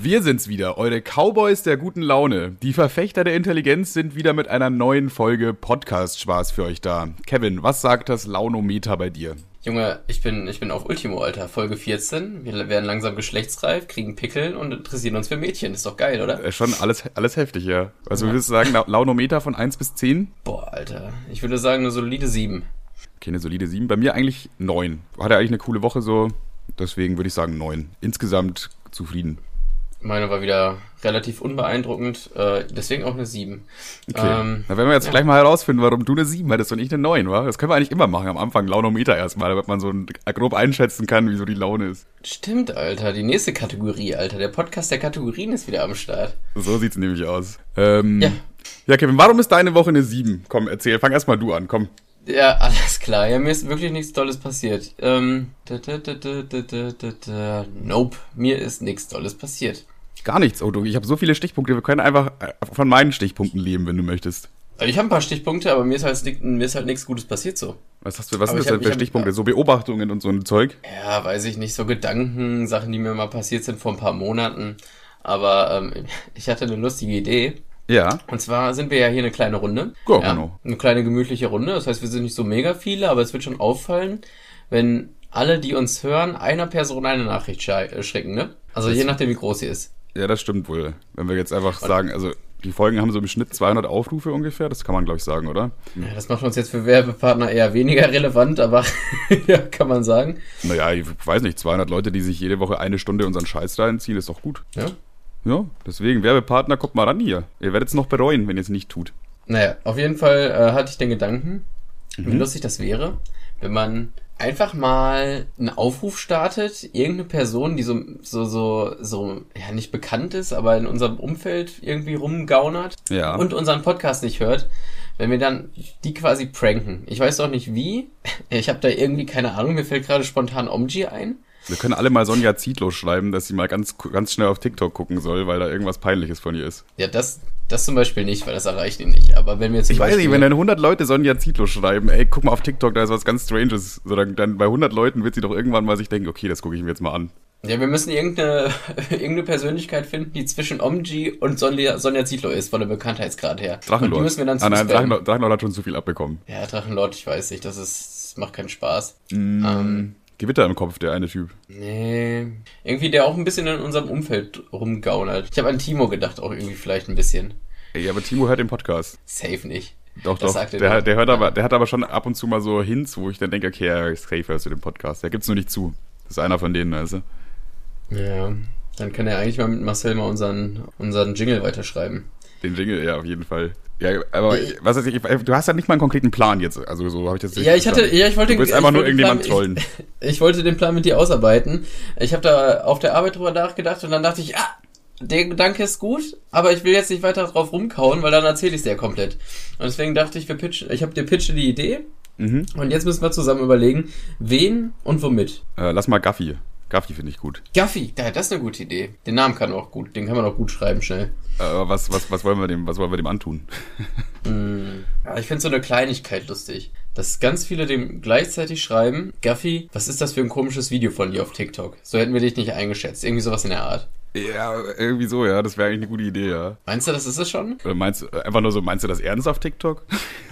Wir sind's wieder, eure Cowboys der guten Laune. Die Verfechter der Intelligenz sind wieder mit einer neuen Folge Podcast-Spaß für euch da. Kevin, was sagt das Launometer bei dir? Junge, ich bin, ich bin auf Ultimo, Alter. Folge 14. Wir werden langsam geschlechtsreif, kriegen Pickel und interessieren uns für Mädchen. Ist doch geil, oder? Äh, schon alles, alles heftig, ja. Also ja. würdest du sagen, Launometer von 1 bis 10? Boah, Alter. Ich würde sagen, eine solide 7. Okay, eine solide 7. Bei mir eigentlich 9. Hatte eigentlich eine coole Woche so. Deswegen würde ich sagen 9. Insgesamt zufrieden. Meine war wieder relativ unbeeindruckend, äh, deswegen auch eine 7. Okay. Ähm, Na, wenn wir jetzt ja. gleich mal herausfinden, warum du eine 7 hattest und ich eine 9, wa? Das können wir eigentlich immer machen, am Anfang Launometer erstmal, damit man so grob einschätzen kann, wie so die Laune ist. Stimmt, Alter, die nächste Kategorie, Alter. Der Podcast der Kategorien ist wieder am Start. So sieht's nämlich aus. Ähm, ja. Ja, Kevin, warum ist deine Woche eine 7? Komm, erzähl, fang erstmal du an, komm. Ja, alles klar. Ja, mir ist wirklich nichts Tolles passiert. Ähm, da, da, da, nope, mir ist nichts Tolles passiert. Gar nichts, Otto. Ich habe so viele Stichpunkte. Wir können einfach äh, von meinen Stichpunkten leben, wenn du möchtest. Ich habe ein paar Stichpunkte, aber mir ist halt, mir ist halt nichts Gutes passiert so. Was hast du, was aber sind das denn für Stichpunkte? so Beobachtungen und so ein Zeug? Ja, weiß ich nicht. So Gedanken, Sachen, die mir mal passiert sind vor ein paar Monaten. Aber ähm, ich hatte eine lustige Idee. Ja. Und zwar sind wir ja hier eine kleine Runde. Ja, ja, genau. Eine kleine gemütliche Runde. Das heißt, wir sind nicht so mega viele, aber es wird schon auffallen, wenn alle, die uns hören, einer Person eine Nachricht äh, schicken, ne? Also das je nachdem, wie groß sie ist. Ja, das stimmt wohl. Wenn wir jetzt einfach Und sagen, also die Folgen haben so im Schnitt 200 Aufrufe ungefähr, das kann man glaube ich sagen, oder? Ja, das macht uns jetzt für Werbepartner eher weniger relevant, aber ja, kann man sagen. Naja, ich weiß nicht, 200 Leute, die sich jede Woche eine Stunde unseren Scheiß reinziehen, ist doch gut. Ja, ja, deswegen, Werbepartner, kommt mal ran hier. Ihr werdet es noch bereuen, wenn ihr es nicht tut. Naja, auf jeden Fall äh, hatte ich den Gedanken, mhm. wie lustig das wäre, wenn man einfach mal einen Aufruf startet, irgendeine Person, die so, so, so, so, ja, nicht bekannt ist, aber in unserem Umfeld irgendwie rumgaunert ja. und unseren Podcast nicht hört, wenn wir dann die quasi pranken. Ich weiß auch nicht wie. Ich habe da irgendwie keine Ahnung, mir fällt gerade spontan Omji ein. Wir können alle mal Sonja Zietlow schreiben, dass sie mal ganz, ganz schnell auf TikTok gucken soll, weil da irgendwas Peinliches von ihr ist. Ja, das, das zum Beispiel nicht, weil das erreicht ihn nicht. Aber wenn wir jetzt Ich weiß nicht, wenn dann 100 Leute Sonja Zietlow schreiben, ey, guck mal auf TikTok, da ist was ganz Stranges. So, dann, dann bei 100 Leuten wird sie doch irgendwann mal sich denken, okay, das gucke ich mir jetzt mal an. Ja, wir müssen irgendeine, irgendeine Persönlichkeit finden, die zwischen Omji und Sonja, Sonja Zietlow ist, von der Bekanntheitsgrad her. Drachenlord. Und die müssen wir dann ah, nein, Drachenlord, Drachenlord hat schon zu viel abbekommen. Ja, Drachenlord, ich weiß nicht, das ist, das macht keinen Spaß. Mm. Ähm, Gewitter im Kopf, der eine Typ. Nee. Irgendwie der auch ein bisschen in unserem Umfeld rumgaunert. Ich habe an Timo gedacht, auch irgendwie vielleicht ein bisschen. Ey, aber Timo hört den Podcast. Safe nicht. Doch, das doch. Der, der, hört aber, der hat aber schon ab und zu mal so Hints, wo ich dann denke, okay, ja, safe hörst du den Podcast. Der gibt's nur nicht zu. Das ist einer von denen, also. Ja. Dann kann er eigentlich mal mit Marcel mal unseren, unseren Jingle weiterschreiben. Den Jingle, ja, auf jeden Fall. Ja, aber ich, was ich, du hast ja nicht mal einen konkreten Plan jetzt, also so habe ich das Ja, ich hatte, ja, ich wollte, du willst einfach nur irgendjemand trollen. Ich, ich, wollte den Plan mit dir ausarbeiten. Ich habe da auf der Arbeit drüber nachgedacht und dann dachte ich, ah, der Gedanke ist gut, aber ich will jetzt nicht weiter drauf rumkauen, weil dann erzähle ich es dir komplett. Und deswegen dachte ich, wir pitchen, ich habe dir pitche die Idee mhm. und jetzt müssen wir zusammen überlegen, wen und womit. Äh, lass mal Gaffi. Gaffi finde ich gut. Gaffi, das ist eine gute Idee. Den Namen kann auch gut, den kann man auch gut schreiben schnell. Aber was, was, was wollen wir dem, was wollen wir dem antun? mm, ja, ich finde so eine Kleinigkeit lustig. Dass ganz viele dem gleichzeitig schreiben, Gaffi, was ist das für ein komisches Video von dir auf TikTok? So hätten wir dich nicht eingeschätzt. Irgendwie sowas in der Art. Ja, irgendwie so, ja. Das wäre eigentlich eine gute Idee, ja. Meinst du, das ist es schon? Oder meinst du, äh, einfach nur so, meinst du das ernst auf TikTok?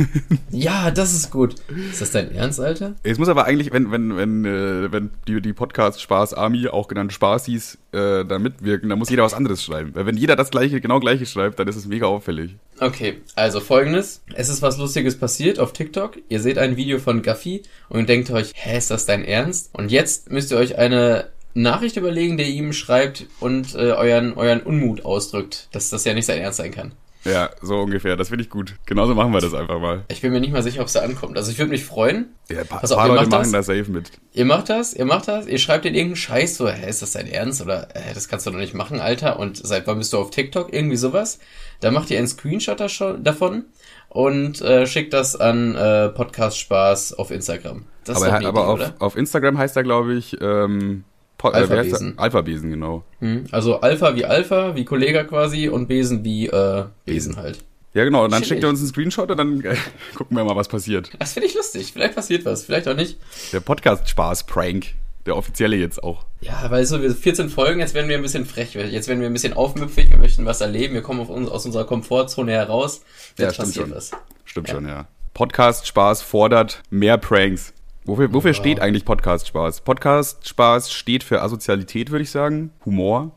ja, das ist gut. Ist das dein Ernst, Alter? Es muss aber eigentlich, wenn, wenn, wenn, äh, wenn die, die Podcast Spaß Army, auch genannt Spaßis, äh, da mitwirken, dann muss jeder was anderes schreiben. Weil wenn jeder das gleiche, genau gleiche schreibt, dann ist es mega auffällig. Okay, also folgendes. Es ist was Lustiges passiert auf TikTok. Ihr seht ein Video von Gaffi und denkt euch, hä, ist das dein Ernst? Und jetzt müsst ihr euch eine Nachricht überlegen, der ihm schreibt und äh, euren, euren Unmut ausdrückt, dass das ja nicht sein Ernst sein kann. Ja, so ungefähr. Das finde ich gut. Genauso machen wir das einfach mal. Ich bin mir nicht mal sicher, ob es da ankommt. Also ich würde mich freuen. Ja, ein paar, Pass auf, paar Leute machen da safe mit. Ihr macht das, ihr macht das, ihr schreibt in irgendeinen Scheiß so, hä, ist das dein Ernst? Oder hä, das kannst du doch nicht machen, Alter. Und seit wann bist du auf TikTok? Irgendwie sowas. Dann macht ihr einen Screenshot davon und äh, schickt das an äh, Podcast Spaß auf Instagram. Das aber, ist doch aber Idee, auf, oder? auf Instagram heißt er, glaube ich, ähm, Po Alpha-Besen. Alpha-Besen, genau. Hm. Also Alpha wie Alpha, wie Kollega quasi und Besen wie äh, Besen halt. Ja, genau. Und dann schickt er uns einen Screenshot und dann äh, gucken wir mal, was passiert. Das finde ich lustig. Vielleicht passiert was, vielleicht auch nicht. Der Podcast-Spaß-Prank. Der offizielle jetzt auch. Ja, weil so wir 14 Folgen, jetzt werden wir ein bisschen frech, jetzt werden wir ein bisschen aufmüpfig, wir möchten was erleben, wir kommen uns, aus unserer Komfortzone heraus. Jetzt ja, passiert schon. was. Stimmt ja. schon, ja. Podcast-Spaß fordert mehr Pranks. Wofür, wofür wow. steht eigentlich Podcast-Spaß? Podcast-Spaß steht für Asozialität, würde ich sagen. Humor.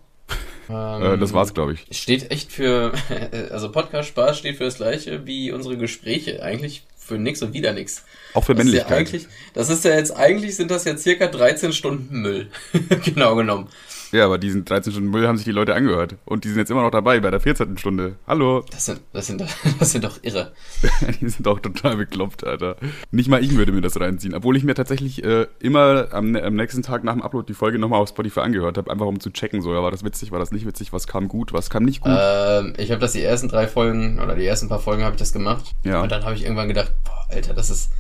Ähm, äh, das war's, glaube ich. Steht echt für, also Podcast-Spaß steht für das gleiche wie unsere Gespräche. Eigentlich für nix und wieder nix. Auch für das Männlichkeit. Ist ja das ist ja jetzt, eigentlich sind das ja circa 13 Stunden Müll. genau genommen. Ja, aber diesen 13 Stunden Müll haben sich die Leute angehört. Und die sind jetzt immer noch dabei bei der 14. Stunde. Hallo. Das sind, das sind, das sind doch irre. die sind doch total bekloppt, Alter. Nicht mal ich würde mir das reinziehen. Obwohl ich mir tatsächlich äh, immer am, am, nächsten Tag nach dem Upload die Folge nochmal auf Spotify angehört habe. Einfach um zu checken, so, ja, war das witzig, war das nicht witzig, was kam gut, was kam nicht gut. Ähm, ich habe das die ersten drei Folgen, oder die ersten paar Folgen habe ich das gemacht. Ja. Und dann habe ich irgendwann gedacht, boah, Alter, das ist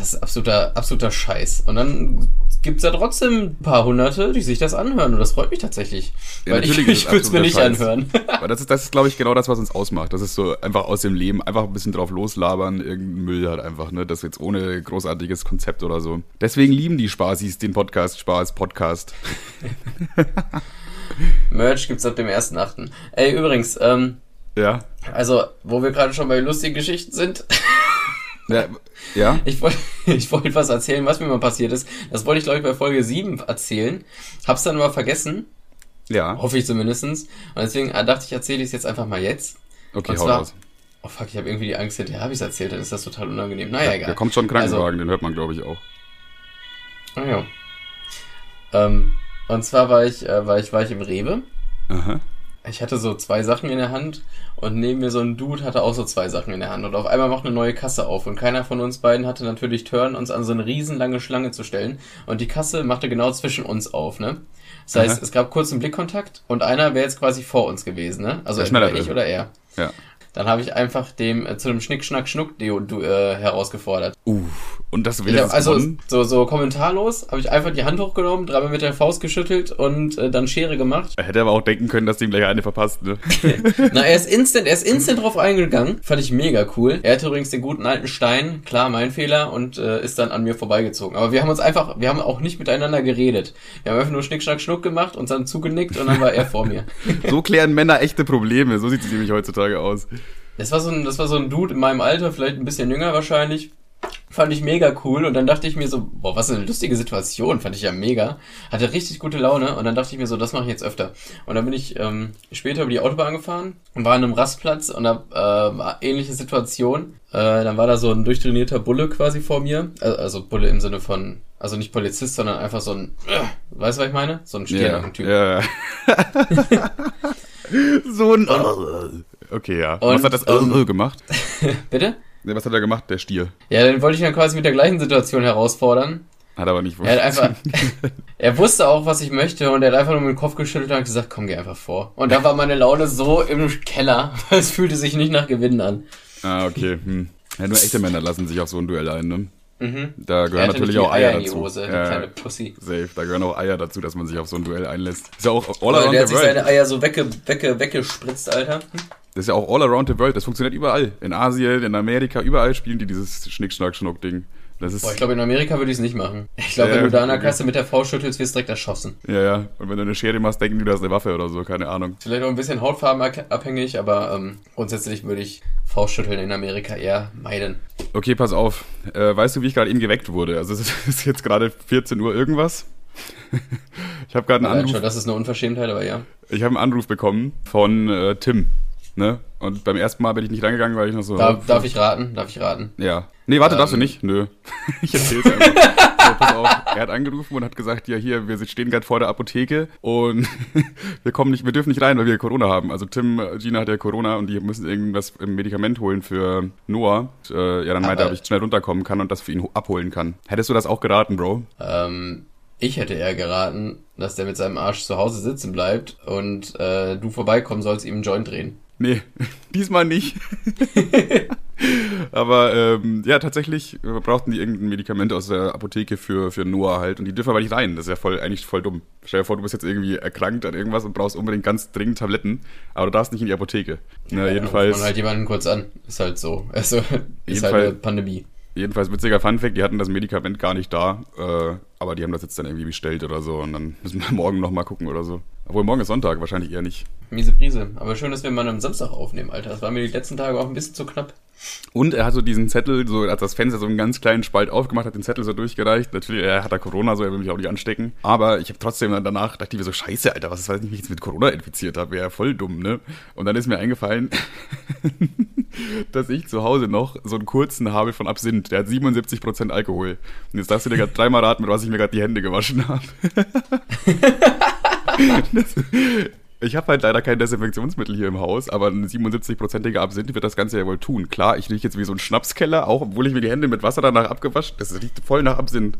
das ist absoluter, absoluter Scheiß. Und dann gibt's ja trotzdem ein paar Hunderte, die sich das anhören. Und das freut mich tatsächlich. Ja, weil ich, ich würde es mir nicht Scheiß. anhören. Aber das ist, das ist, glaube ich, genau das, was uns ausmacht. Das ist so einfach aus dem Leben, einfach ein bisschen drauf loslabern, irgendein Müll halt einfach, ne? Das jetzt ohne großartiges Konzept oder so. Deswegen lieben die Spaßis den Podcast Spaß Podcast. Merch gibt's ab dem 1.8. Ey, übrigens, ähm, ja. Also, wo wir gerade schon bei lustigen Geschichten sind. Ja, ja. Ich wollte ich wollt was erzählen, was mir mal passiert ist. Das wollte ich, glaube ich, bei Folge 7 erzählen. Hab's dann aber vergessen. Ja. Hoffe ich zumindestens. Und deswegen äh, dachte ich, erzähle ich es jetzt einfach mal jetzt. Okay, hau raus. Oh fuck, ich habe irgendwie die Angst, hinterher habe ich es erzählt, dann ist das total unangenehm. Naja, egal. Da kommt schon ein Krankenwagen, also, den hört man, glaube ich, auch. Ah ja. Ähm, und zwar war ich, äh, war ich, war ich im Rewe. Aha ich hatte so zwei Sachen in der Hand und neben mir so ein Dude hatte auch so zwei Sachen in der Hand und auf einmal macht eine neue Kasse auf und keiner von uns beiden hatte natürlich Turn, uns an so eine riesenlange Schlange zu stellen und die Kasse machte genau zwischen uns auf, ne? Das heißt, Aha. es gab kurz einen Blickkontakt und einer wäre jetzt quasi vor uns gewesen, ne? Also entweder ich oder er. Ja. Dann habe ich einfach dem äh, zu einem Schnick, Schnack, Schnuck Deo äh, herausgefordert. Uh, und das will hab, Also so, so kommentarlos habe ich einfach die Hand hochgenommen, dreimal mit der Faust geschüttelt und äh, dann Schere gemacht. Er hätte aber auch denken können, dass dem gleich eine verpasst, ne? Na, er ist instant, er ist instant drauf eingegangen. Fand ich mega cool. Er hatte übrigens den guten alten Stein, klar, mein Fehler, und äh, ist dann an mir vorbeigezogen. Aber wir haben uns einfach, wir haben auch nicht miteinander geredet. Wir haben einfach nur Schnick, Schnack, Schnuck gemacht und dann zugenickt und dann war er vor mir. so klären Männer echte Probleme. So sieht es nämlich heutzutage aus. Das war so ein, das war so ein Dude in meinem Alter, vielleicht ein bisschen jünger wahrscheinlich. Fand ich mega cool und dann dachte ich mir so, boah, was eine lustige Situation, fand ich ja mega. Hatte richtig gute Laune und dann dachte ich mir so, das mache ich jetzt öfter. Und dann bin ich ähm, später über die Autobahn gefahren und war an einem Rastplatz und da äh, war ähnliche Situation. Äh, dann war da so ein durchtrainierter Bulle quasi vor mir. Also, also Bulle im Sinne von, also nicht Polizist, sondern einfach so ein, äh, weißt du, was ich meine? So ein Stiernacken-Typ. Ja, ja. so ein... Okay, ja. Und, was hat das ähm, gemacht? Bitte? Was hat er gemacht, der Stier? Ja, den wollte ich dann quasi mit der gleichen Situation herausfordern. Hat aber nicht Er, hat einfach, er wusste auch, was ich möchte und er hat einfach nur mit dem Kopf geschüttelt und hat gesagt, komm, geh einfach vor. Und da war meine Laune so im Keller, es fühlte sich nicht nach Gewinnen an. Ah, okay. Hm. Ja, nur echte Männer lassen sich auf so ein Duell ein, ne? Mhm. Da gehören natürlich auch Eier, Eier dazu. Hose, ja, kleine Pussy. Safe. Da gehören auch Eier dazu, dass man sich auf so ein Duell einlässt. Ist ja auch all around der hat sich seine Eier so wegge, wegge, weggespritzt, Alter. Das ist ja auch all around the world. Das funktioniert überall. In Asien, in Amerika, überall spielen die dieses Schnick-Schnack-Schnuck-Ding. Das ist Boah, ich glaube, in Amerika würde ich es nicht machen. Ich glaube, ja, wenn du da an der Kasse mit der Faust schüttelst, wirst du direkt erschossen. Ja, ja. Und wenn du eine Schere machst, denken die, du hast eine Waffe oder so, keine Ahnung. Vielleicht auch ein bisschen hautfarbenabhängig, aber ähm, grundsätzlich würde ich Faustschütteln in Amerika eher meiden. Okay, pass auf. Äh, weißt du, wie ich gerade eben geweckt wurde? Also es ist jetzt gerade 14 Uhr irgendwas. ich habe gerade einen Anruf. Schon, das ist eine Unverschämtheit, aber ja. Ich habe einen Anruf bekommen von äh, Tim. Ne? Und beim ersten Mal bin ich nicht reingegangen, weil ich noch so. Darf, darf ich raten? Darf ich raten? Ja. Nee, warte, ähm. darfst du ähm. nicht? Nö. ich erzähl's einfach. so, pass auf. Er hat angerufen und hat gesagt, ja hier, wir stehen gerade vor der Apotheke und wir kommen nicht, wir dürfen nicht rein, weil wir Corona haben. Also Tim, Gina hat ja Corona und die müssen irgendwas im Medikament holen für Noah. Und, äh, ja, dann meinte er, ob ich schnell runterkommen kann und das für ihn abholen kann. Hättest du das auch geraten, Bro? Ähm, ich hätte eher geraten, dass der mit seinem Arsch zu Hause sitzen bleibt und äh, du vorbeikommen sollst, ihm einen Joint drehen. Nee, diesmal nicht. aber ähm, ja, tatsächlich äh, brauchten die irgendein Medikament aus der Apotheke für, für Noah halt und die dürfen aber nicht rein. Das ist ja voll, eigentlich voll dumm. Stell dir vor, du bist jetzt irgendwie erkrankt an irgendwas und brauchst unbedingt ganz dringend Tabletten, aber du darfst nicht in die Apotheke. Na, ja, jedenfalls. Man halt jemanden kurz an. Ist halt so. Also, ist halt eine Pandemie. Jedenfalls witziger Funfact, die hatten das Medikament gar nicht da. Äh, Aber die haben das jetzt dann irgendwie bestellt oder so und dann müssen wir morgen nochmal gucken oder so. Obwohl morgen ist Sonntag, wahrscheinlich eher nicht. Miese Prise. Aber schön, dass wir mal am Samstag aufnehmen, Alter. Das war mir die letzten Tage auch ein bisschen zu knapp. Und er hat so diesen Zettel, so hat das Fenster so einen ganz kleinen Spalt aufgemacht, hat den Zettel so durchgereicht. Natürlich, er hat da Corona, so er will mich auch nicht anstecken. Aber ich habe trotzdem dann danach dachte ich mir so, scheiße, Alter, was ist, weil ich mich jetzt mit Corona infiziert habe? Wäre ja voll dumm, ne? Und dann ist mir eingefallen, dass ich zu Hause noch so einen kurzen habe von Absinth. Der hat 77% Alkohol. Und jetzt darfst du dir gerade dreimal raten, mit was ich mir gerade die Hände gewaschen habe. Ich habe halt leider kein Desinfektionsmittel hier im Haus, aber ein 77-prozentiger Absinth wird das Ganze ja wohl tun. Klar, ich rieche jetzt wie so ein Schnapskeller, auch obwohl ich mir die Hände mit Wasser danach abgewaschen. Das riecht voll nach Absinth.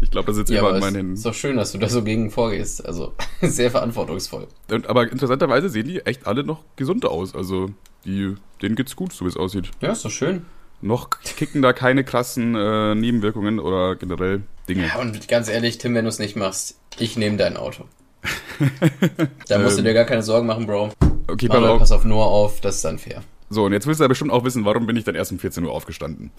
Ich glaube, das sitzt Ja, immer in meinen Händen. ist doch schön, dass du da so gegen vorgehst. Also, sehr verantwortungsvoll. Und, aber interessanterweise sehen die echt alle noch gesund aus. Also, die, denen geht's gut, so wie es aussieht. Ja, ist doch schön. Noch kicken da keine krassen äh, Nebenwirkungen oder generell Dinge. Ja, und ganz ehrlich, Tim, wenn du es nicht machst, ich nehme dein Auto. da musst du dir gar keine Sorgen machen, Bro. Okay, pass Aber auf. pass auf Noah auf, das ist dann fair. So, und jetzt willst du ja bestimmt auch wissen, warum bin ich dann erst um 14 Uhr aufgestanden?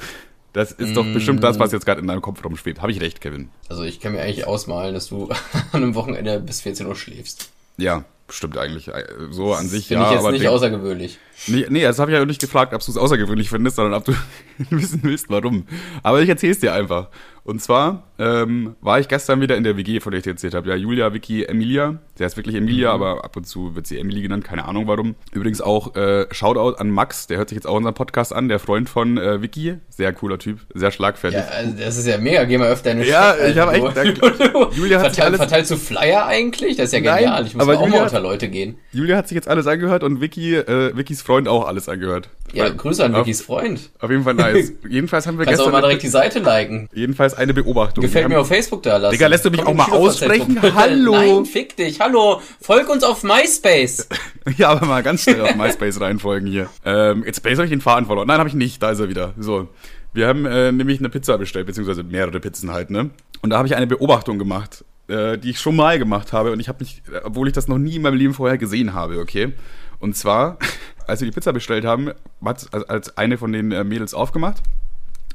Das ist doch bestimmt das, was jetzt gerade in deinem Kopf rumschwebt. Habe ich recht, Kevin? Also ich kann mir eigentlich ausmalen, dass du an einem Wochenende bis 14 Uhr schläfst. Ja, stimmt eigentlich. Äh, So an sich, Finde ja. ich jetzt aber nicht außergewöhnlich. Nee, nee, das habe ich ja nicht gefragt, ob du es außergewöhnlich findest, sondern ob du wissen willst, warum. Aber ich erzähl's dir einfach. Und zwar ähm, war ich gestern wieder in der WG, von der ich dir erzählt habe. Ja, Julia, Vicky, Emilia. Der ist wirklich Emilia, aber ab und zu wird sie Emily genannt, keine Ahnung warum. Übrigens auch äh, Shoutout an Max, der hört sich jetzt auch unseren Podcast an, der Freund von äh, Vicky. Sehr cooler Typ, sehr schlagfertig. Ja, also das ist ja mega. Geh mal öfter in eine Ja, Stadt, ich hab Alter. echt- Julia hat sich verteil, alles- Verteilst du Flyer eigentlich? Das ist ja Nein, genial. Ich muss aber mal auch Julia mal unter Leute gehen. Julia hat sich jetzt alles angehört und Vicky, äh, Vickys Freund auch alles angehört. Ja, Weil- Grüße an Vickys Freund. Auf jeden Fall nice. Jedenfalls haben wir Kannst auch gestern mal direkt die Seite liken. jedenfalls eine Beobachtung. Gefällt mir haben- auf Facebook da lassen. Digga, lässt du mich Komm auch mal aussprechen? Hallo. Nein, fick dich. Hallo. Folg uns auf MySpace. Ja, aber mal ganz schnell auf MySpace reinfolgen hier. Ähm, jetzt habe ich den Faden verloren. Nein, habe ich nicht. Da ist er wieder. So. Wir haben äh, nämlich eine Pizza bestellt, beziehungsweise mehrere Pizzen halt, ne? Und da habe ich eine Beobachtung gemacht, äh, die ich schon mal gemacht habe. Und ich habe mich, äh, obwohl ich das noch nie in meinem Leben vorher gesehen habe, okay? Und zwar, als wir die Pizza bestellt haben, hat als- als eine von den äh, Mädels aufgemacht.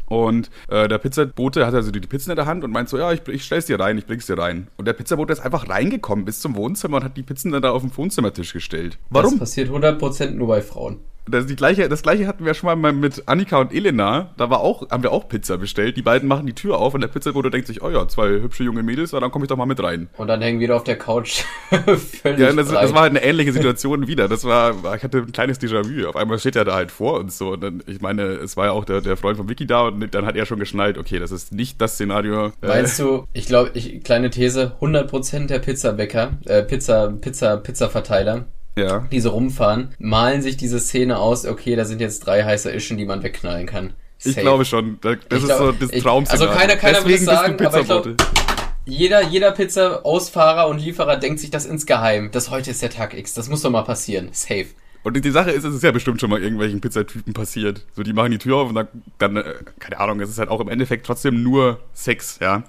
Und äh, der Pizzabote hat also die, Pizzen in der Hand und meint so, ja, ich, ich stell's dir rein, ich bring's dir rein. Und der Pizzabote ist einfach reingekommen bis zum Wohnzimmer und hat die Pizzen dann da auf den Wohnzimmertisch gestellt. Warum? Das passiert 100% nur bei Frauen. Das, die gleiche, das gleiche hatten wir schon mal mit Annika und Elena. Da war auch, haben wir auch Pizza bestellt. Die beiden machen die Tür auf und der Pizzabote denkt sich, oh ja, zwei hübsche junge Mädels, ja, dann komme ich doch mal mit rein. Und dann hängen wieder auf der Couch völlig Ja, das, das war halt eine ähnliche Situation wieder. Das war, ich hatte ein kleines Déjà-vu. Auf einmal steht er da halt vor uns so. Und dann, ich meine, es war ja auch der, der Freund von Vicky da und dann hat er schon geschnallt, okay, das ist nicht das Szenario. äh, Meinst du, ich glaube, ich, kleine These, 100% der Pizzabäcker, äh, Pizza, Pizza, Pizzaverteiler, ja. die so rumfahren, malen sich diese Szene aus, okay, da sind jetzt drei heiße Ischen, die man wegknallen kann. Ich Safe. glaube schon. Das Ich ist glaub- so das ich- Traum-Szenario. also keiner- keiner würde es Deswegen sagen, bist du aber ich glaub- Pizzabote. Jeder, jeder Pizza-Ausfahrer und Lieferer denkt sich das insgeheim. Das heute ist der Tag X, das muss doch mal passieren. Safe. Und die Sache ist, es ist ja bestimmt schon mal irgendwelchen Pizzatypen passiert. So, die machen die Tür auf und dann, dann äh, keine Ahnung, es ist halt auch im Endeffekt trotzdem nur Sex, ja.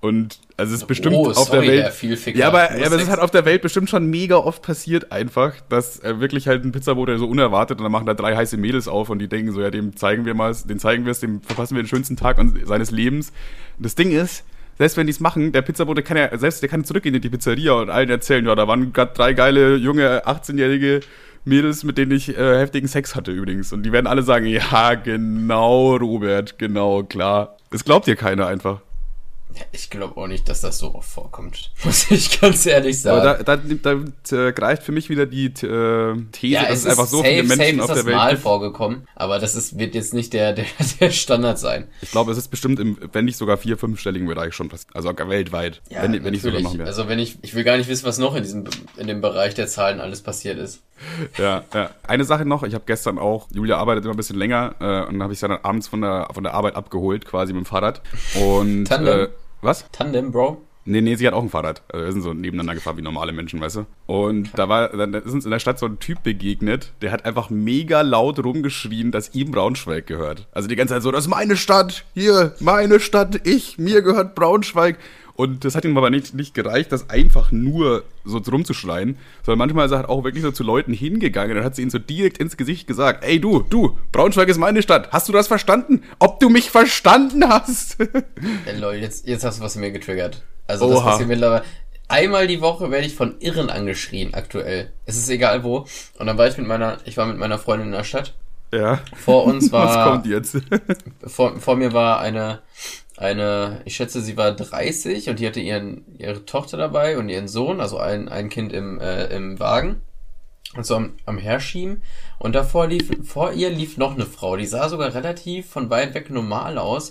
Und also es ist bestimmt Oh, auf sorry, der Welt. Ja, aber, ja, aber es ist halt auf der Welt bestimmt schon mega oft passiert einfach, dass äh, wirklich halt ein Pizzabote so unerwartet und dann machen da drei heiße Mädels auf und die denken so, ja, dem zeigen wir mal, den zeigen wir es, dem verpassen wir den schönsten Tag seines Lebens. Und das Ding ist, selbst wenn die es machen, der Pizzabote kann ja, selbst der kann zurückgehen in die Pizzeria und allen erzählen, ja, da waren gerade drei geile, junge, 18-jährige Mädels, mit denen ich äh, heftigen Sex hatte übrigens. Und die werden alle sagen, ja, genau, Robert, genau, klar. Das glaubt dir keiner einfach. Ja, ich glaube auch nicht, dass das so oft vorkommt. Muss ich ganz ehrlich sagen. Aber da, da, da äh, greift für mich wieder die äh, These, dass es, einfach so safe, viele Menschen auf ist der das Welt mal gibt. vorgekommen, aber das ist, wird jetzt nicht der, der, der Standard sein. Ich glaube, es ist bestimmt im, wenn nicht sogar vier, fünfstelligen Bereich schon passiert. Also weltweit. wenn, wenn nicht sogar noch mehr. Also wenn ich, ich will gar nicht wissen, was noch in diesem, in dem Bereich der Zahlen alles passiert ist. Ja, ja. Eine Sache noch, ich habe gestern auch, Julia arbeitet immer ein bisschen länger äh, und dann habe ich sie dann abends von der, von der Arbeit abgeholt, quasi mit dem Fahrrad. Und Tandem? äh, was? Tandem, Bro. Nee, nee, sie hat auch ein Fahrrad. Also wir sind so nebeneinander gefahren wie normale Menschen, weißt du? Und da war, dann ist uns in der Stadt so ein Typ begegnet, der hat einfach mega laut rumgeschrien, dass ihm Braunschweig gehört. Also die ganze Zeit so, das ist meine Stadt, hier, meine Stadt, ich, mir gehört Braunschweig. Und das hat ihm aber nicht, nicht gereicht, das einfach nur so rumzuschreien, sondern manchmal ist er halt auch wirklich so zu Leuten hingegangen und hat sie ihnen so direkt ins Gesicht gesagt, ey du, du, Braunschweig ist meine Stadt, hast du das verstanden? Ob du mich verstanden hast? Ey, Leute, jetzt, jetzt hast du was in mir getriggert. Also das passiert mittlerweile. Einmal die Woche werde ich von Irren angeschrien, aktuell. Es ist egal wo. Und dann war ich mit meiner, ich war mit meiner Freundin in der Stadt. Ja. Vor uns war. Was kommt jetzt? vor, vor mir war eine, eine, ich schätze, sie war 30 und die hatte ihren, ihre Tochter dabei und ihren Sohn, also ein, ein Kind im, äh, im Wagen. Und so am, am Herschieben. Und davor lief, vor ihr lief noch eine Frau, die sah sogar relativ von weit weg normal aus.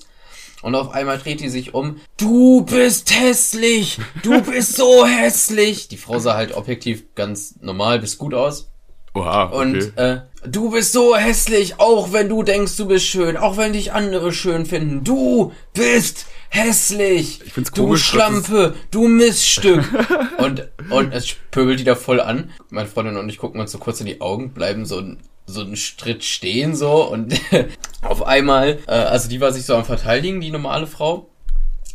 Und auf einmal dreht die sich um. Du bist hässlich! Du bist so hässlich! Die Frau sah halt objektiv ganz normal bis gut aus. Oha, okay. Und äh, du bist so hässlich, auch wenn du denkst, du bist schön, auch wenn dich andere schön finden. Du bist hässlich. Ich find's du komisch, Schlampe, du Miststück. und, und es pöbelt die da voll an. Meine Freundin und ich gucken uns so kurz in die Augen, bleiben so so einen Schritt stehen so und auf einmal, äh, also die war sich so am Verteidigen, die normale Frau.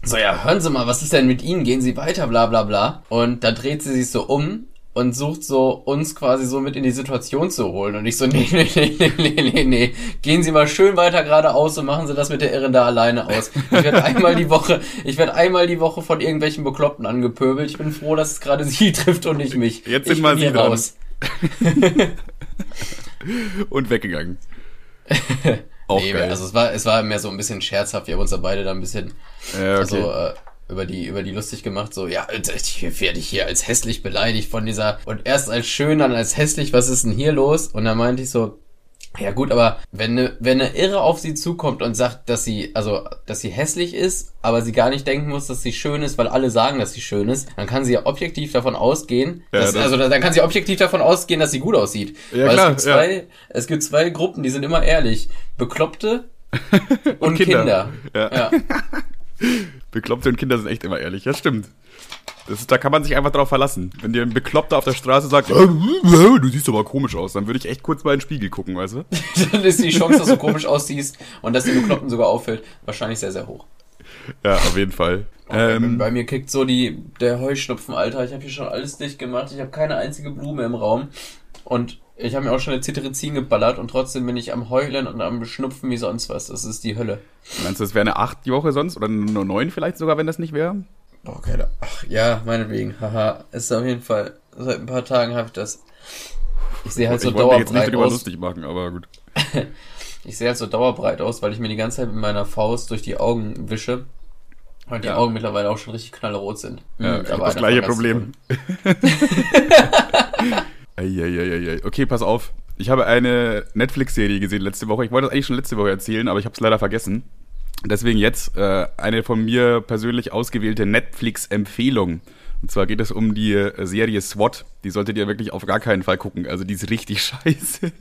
So, ja, hören Sie mal, was ist denn mit Ihnen? Gehen Sie weiter, bla bla bla. Und dann dreht sie sich so um und sucht so uns quasi so mit in die Situation zu holen. Und ich so, nee, nee, nee, nee, nee, nee, nee. Gehen Sie mal schön weiter geradeaus und machen Sie das mit der Irren da alleine aus. Ich werde einmal die Woche, ich werde einmal die Woche von irgendwelchen Bekloppten angepöbelt. Ich bin froh, dass es gerade sie trifft und nicht mich. Jetzt sind ich mal Sie dran. raus. Und weggegangen. Auch nee, geil. also es war, es war mehr so ein bisschen scherzhaft. Wir haben uns da beide da ein bisschen ja, okay. also, äh, über die, über die lustig gemacht. So, ja, ich werde ich hier als hässlich beleidigt von dieser, und erst als schön, dann als hässlich, was ist denn hier los? Und dann meinte ich so, ja gut, aber wenn eine, wenn eine Irre auf sie zukommt und sagt, dass sie, also, dass sie hässlich ist, aber sie gar nicht denken muss, dass sie schön ist, weil alle sagen, dass sie schön ist, dann kann sie ja objektiv davon ausgehen, Ja, dass, das- also dann kann sie objektiv davon ausgehen, dass sie gut aussieht. Ja, weil klar, es gibt zwei, es gibt zwei Gruppen, die sind immer ehrlich. Bekloppte und, Kinder. Kinder. Ja. ja. Bekloppte und Kinder sind echt immer ehrlich. Ja, stimmt. Ist, da kann man sich einfach drauf verlassen. Wenn dir ein Bekloppter auf der Straße sagt, "Äh, du siehst aber komisch aus, dann würde ich echt kurz mal in den Spiegel gucken, weißt du? dann ist die Chance, dass du komisch aussiehst und dass dir Bekloppten sogar auffällt, wahrscheinlich sehr, sehr hoch. Ja, auf jeden Fall. Ähm, Bei mir kickt so die, der Heuschnupfen, Alter. Ich habe hier schon alles dicht gemacht. Ich habe keine einzige Blume im Raum. Und ich habe mir auch schon eine Cetirizin geballert und trotzdem bin ich am Heulen und am Schnupfen wie sonst was. Das ist die Hölle. meinst du, das wäre eine 8 die Woche sonst? Oder nur 9 vielleicht sogar, wenn das nicht wäre? Okay, da, ach ja, meinetwegen. Haha, ist auf jeden Fall. Seit ein paar Tagen habe ich das. Ich sehe halt so ich wollte mich jetzt nicht dauerbreit drüber aus. lustig machen, aber gut. Ich sehe halt so dauerbreit aus, weil ich mir die ganze Zeit mit meiner Faust durch die Augen wische. Und die Ja. Augen mittlerweile auch schon richtig knallrot sind. Ja, Hm, ich das gleiche Problem. Eieieiei. Okay, pass auf. Ich habe eine Netflix-Serie gesehen letzte Woche. Ich wollte das eigentlich schon letzte Woche erzählen, aber ich habe es leider vergessen. Deswegen jetzt äh, eine von mir persönlich ausgewählte Netflix-Empfehlung. Und zwar geht es um die äh, Serie SWAT. Die solltet ihr wirklich auf gar keinen Fall gucken. Also die ist richtig scheiße.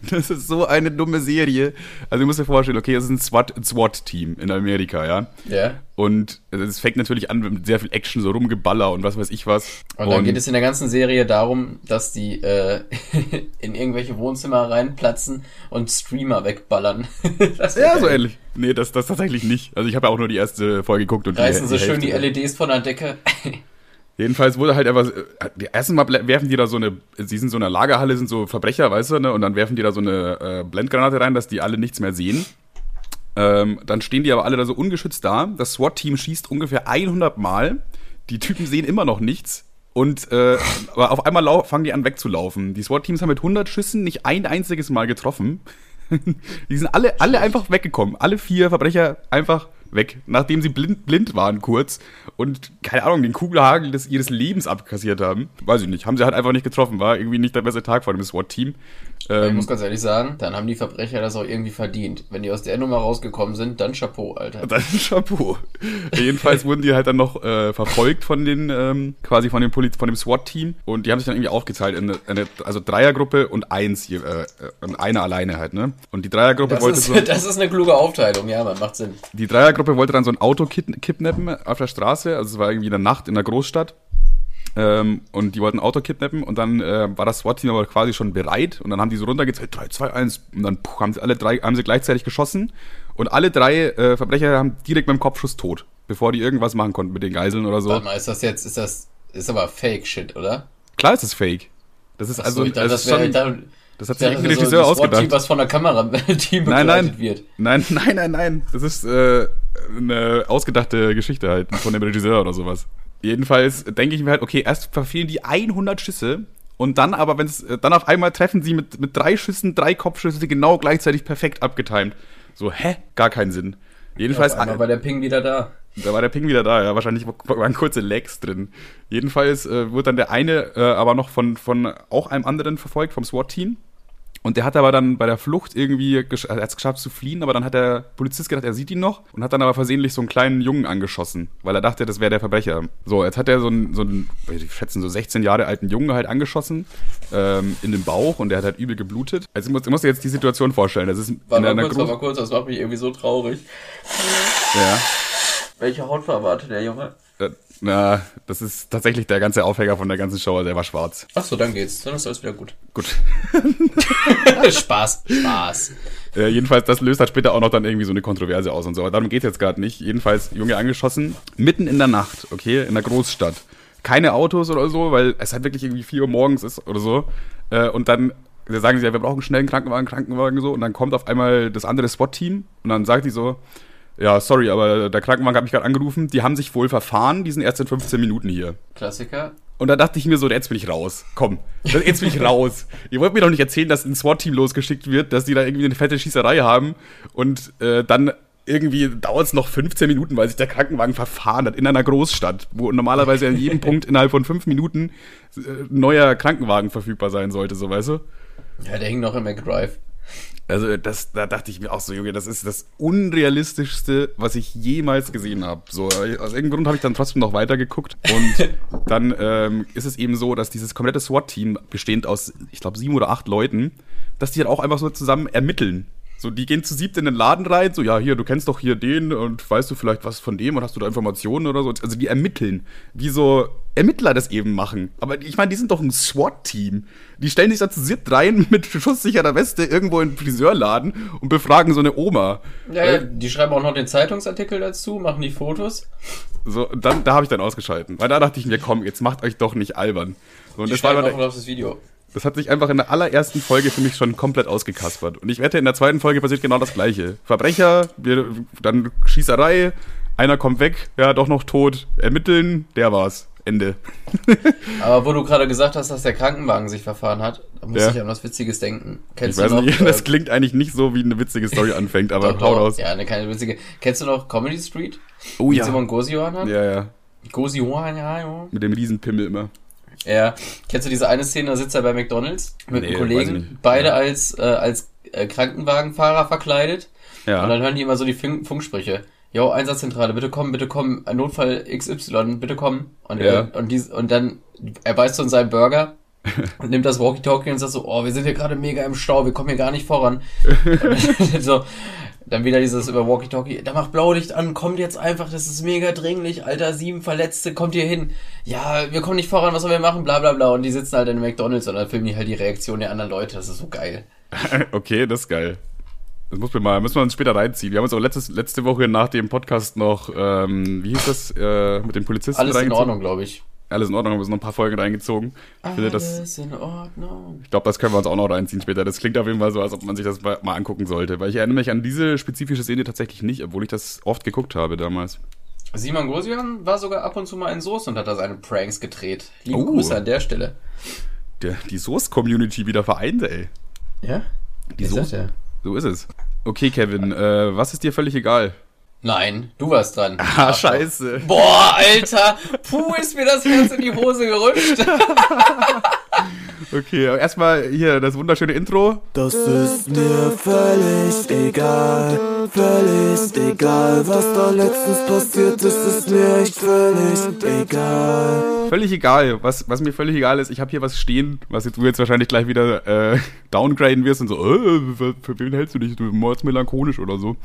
das ist so eine dumme Serie. Also ihr müsst euch vorstellen, okay, es ist ein SWAT- SWAT-Team in Amerika, ja. Ja. Und es fängt natürlich an mit sehr viel Action, so rumgeballer und was weiß ich was. Und dann geht es in der ganzen Serie darum, dass die äh, in irgendwelche Wohnzimmer reinplatzen und Streamer wegballern. Ja, so ähnlich. Nee, das, das tatsächlich nicht. Also ich habe ja auch nur die erste Folge geguckt und Reißen die, so schön die LEDs von der Decke. Jedenfalls wurde halt einfach, erstens mal werfen die da so eine, sie sind so in einer Lagerhalle, sind so Verbrecher, weißt du, ne? Und dann werfen die da so eine äh, Blendgranate rein, dass die alle nichts mehr sehen. Ähm, dann stehen die aber alle da so ungeschützt da. Das SWAT-Team schießt ungefähr 100 Mal. Die Typen sehen immer noch nichts. Und äh, aber auf einmal fangen die an wegzulaufen. Die SWAT-Teams haben mit 100 Schüssen nicht ein einziges Mal getroffen. die sind alle, alle einfach weggekommen. Alle vier Verbrecher einfach weg, nachdem sie blind, blind waren kurz und, keine Ahnung, den Kugelhagel des ihres Lebens abkassiert haben. Weiß ich nicht. Haben sie halt einfach nicht getroffen. War irgendwie nicht der beste Tag vor dem SWAT-Team. Ich Ähm, muss ganz ehrlich sagen, dann haben die Verbrecher das auch irgendwie verdient. Wenn die aus der Nummer rausgekommen sind, dann Chapeau, Alter. Ist Chapeau. Jedenfalls wurden die halt dann noch äh, verfolgt von den, ähm, quasi von dem, Poliz von dem SWAT-Team und die haben sich dann irgendwie aufgeteilt in eine, eine also Dreiergruppe und eins hier, äh, äh, und einer alleine halt, ne? Und die Dreiergruppe Das wollte ist, so, das ist eine kluge Aufteilung, ja, man macht Sinn. die Dreiergruppe wollte dann so ein Auto kid kidnappen auf der Straße, also es war irgendwie in der Nacht in der Großstadt. Ähm, und die wollten ein Auto kidnappen und dann äh, war das SWAT-Team aber quasi schon bereit und dann haben die so runtergezählt, 3, 2, 1 und dann puh, haben sie alle drei, haben sie gleichzeitig geschossen und alle drei äh, Verbrecher haben direkt mit dem Kopfschuss tot. bevor die irgendwas machen konnten mit den Geiseln oder so. Warte mal, ist das jetzt, ist das, ist aber Fake-Shit, oder? Klar ist es fake. Das ist also, ich dachte, das das, wäre, schon, da, das hat ich sich irgendein so Regisseur SWAT-Team, ausgedacht. was von der Kamera-Team Nein, begleitet nein. wird. Nein, nein, nein, nein. Das ist äh, eine ausgedachte Geschichte halt von dem Regisseur oder sowas. Jedenfalls denke ich mir halt, okay, erst verfehlen die 100 Schüsse und dann aber, wenn es dann auf einmal treffen sie mit, mit drei Schüssen, drei Kopfschüsse genau gleichzeitig perfekt abgetimed. So, hä? Gar keinen Sinn. Jedenfalls, Auf einmal war der Ping wieder da. da war der Ping wieder da, ja, wahrscheinlich waren kurze Lags drin. Jedenfalls äh, wurde dann der eine äh, aber noch von, von auch einem anderen verfolgt, vom SWAT-Team. Und der hat aber dann bei der Flucht irgendwie, gesch er hat es geschafft zu fliehen, aber dann hat der Polizist gedacht, er sieht ihn noch und hat dann aber versehentlich so einen kleinen Jungen angeschossen, weil er dachte, das wäre der Verbrecher. So, jetzt hat er so einen, so einen, ich schätzen, so 16 Jahre alten Jungen halt angeschossen ähm, in den Bauch und der hat halt übel geblutet. Also ich muss, ich muss dir jetzt die Situation vorstellen. Das ist in Warte mal kurz, warte mal kurz, das macht mich irgendwie so traurig. Ja. Welche Hautfarbe hatte der Junge? Na, das ist tatsächlich der ganze Aufhänger von der ganzen Show, der war schwarz. Achso, dann geht's. Dann ist alles wieder gut. Gut. Spaß, Spaß. Äh, jedenfalls, das löst halt später auch noch dann irgendwie so eine Kontroverse aus und so. Aber darum geht's jetzt gerade nicht. Jedenfalls, Junge angeschossen, mitten in der Nacht, okay, in der Großstadt. Keine Autos oder so, weil es halt wirklich irgendwie 4 Uhr morgens ist oder so. Äh, und dann da sagen sie ja, wir brauchen schnell einen Krankenwagen, Krankenwagen so. Und dann kommt auf einmal das andere SWAT-Team und dann sagt die so, ja, sorry, aber der Krankenwagen hat mich gerade angerufen. Die haben sich wohl verfahren, die sind erst in 15 Minuten hier. Klassiker. Und da dachte ich mir so, jetzt bin ich raus. Komm, jetzt bin ich raus. Ihr wollt mir doch nicht erzählen, dass ein SWAT-Team losgeschickt wird, dass die da irgendwie eine fette Schießerei haben und äh, dann irgendwie dauert es noch 15 Minuten, weil sich der Krankenwagen verfahren hat in einer Großstadt, wo normalerweise an jedem Punkt innerhalb von 5 Minuten äh, neuer Krankenwagen verfügbar sein sollte, so weißt du? Ja, der hing noch im McDrive. Also das, da dachte ich mir auch so, Junge, das ist das unrealistischste, was ich jemals gesehen habe. So, aus irgendeinem Grund habe ich dann trotzdem noch weitergeguckt und dann ähm, ist es eben so, dass dieses komplette SWAT-Team bestehend aus, ich glaube, sieben oder acht Leuten, dass die halt auch einfach so zusammen ermitteln. So, die gehen zu siebt in den Laden rein, so, ja, hier, du kennst doch hier den und weißt du vielleicht was von dem und hast du da Informationen oder so. Also die ermitteln, wie so Ermittler das eben machen. Aber ich meine, die sind doch ein SWAT-Team. Die stellen sich da zu siebt rein mit schusssicherer Weste irgendwo in den Friseurladen und befragen so eine Oma. Ja, ja, die schreiben auch noch den Zeitungsartikel dazu, machen die Fotos. So, dann, da habe ich dann ausgeschalten. Weil da dachte ich mir, komm, jetzt macht euch doch nicht albern. So, und Die das war schreiben dann auch noch das Video. Das hat sich einfach in der allerersten Folge für mich schon komplett ausgekaspert. Und ich wette, in der zweiten Folge passiert genau das Gleiche. Verbrecher, wir, dann Schießerei, einer kommt weg, ja, doch noch tot, ermitteln, der war's. Ende. Aber wo du gerade gesagt hast, dass der Krankenwagen sich verfahren hat, da muss Ja. ich an was Witziges denken. Ich Kennst weiß du noch, nicht, äh, das klingt eigentlich nicht so, wie eine witzige Story anfängt, aber doch, hau doch, raus. Ja, eine keine witzige. Kennst du noch Comedy Street? Oh ja. Simon Gosiohan? Ja, ja. Gosiohan, ja, ja. Mit dem Riesenpimmel immer. Ja. Kennst du diese eine Szene, da sitzt er bei McDonalds mit Nee, einem Kollegen, beide Ja. als, äh, als äh, Krankenwagenfahrer verkleidet. Ja. Und dann hören die immer so die Funk Funksprüche. Jo, Einsatzzentrale, bitte komm, bitte komm, Notfall XY, bitte komm. Und, Ja. und, dies, und dann, er beißt so in seinen Burger und nimmt das Walkie-Talkie und sagt so, oh, wir sind hier gerade mega im Stau, wir kommen hier gar nicht voran. dann, so, dann wieder dieses über Walkie-Talkie, da macht Blaulicht an, kommt jetzt einfach, das ist mega dringlich, Alter, sieben Verletzte, kommt hier hin. Ja, wir kommen nicht voran, was sollen wir machen, bla bla bla. Und die sitzen halt in McDonalds und dann filmen die halt die Reaktion der anderen Leute, das ist so geil. okay, das ist geil. Das muss wir mal, müssen wir uns später reinziehen. Wir haben uns auch letztes, letzte Woche nach dem Podcast noch, ähm, wie hieß das, äh, mit dem Polizisten Alles in. Ordnung, glaube ich. Alles in Ordnung, haben wir uns noch ein paar Folgen reingezogen. Ich finde, das, Alles in Ordnung. Ich glaube, das können wir uns auch noch reinziehen später. Das klingt auf jeden Fall so, als ob man sich das mal angucken sollte. Weil ich erinnere mich an diese spezifische Szene tatsächlich nicht, obwohl ich das oft geguckt habe damals. Simon Gosian war sogar ab und zu mal in Soße und hat da seine Pranks gedreht. Liebe Oh. Grüße an der Stelle. Der, die Source-Community wieder vereint, ey. Ja? Die Soße. So ist es. Okay, Kevin, äh, was ist dir völlig egal? Nein, du warst dran. Ah, scheiße. Boah, Alter. Puh, ist mir das Herz in die Hose gerutscht. Okay, aber erstmal hier das wunderschöne Intro. Das ist mir völlig egal, völlig egal, was da letztens passiert ist, ist mir echt völlig egal. Völlig egal, was, was mir völlig egal ist, ich habe hier was stehen, was jetzt, du jetzt wahrscheinlich gleich wieder äh, downgraden wirst und so, äh, für, für wen hältst du dich, du mordsmelancholisch oder so.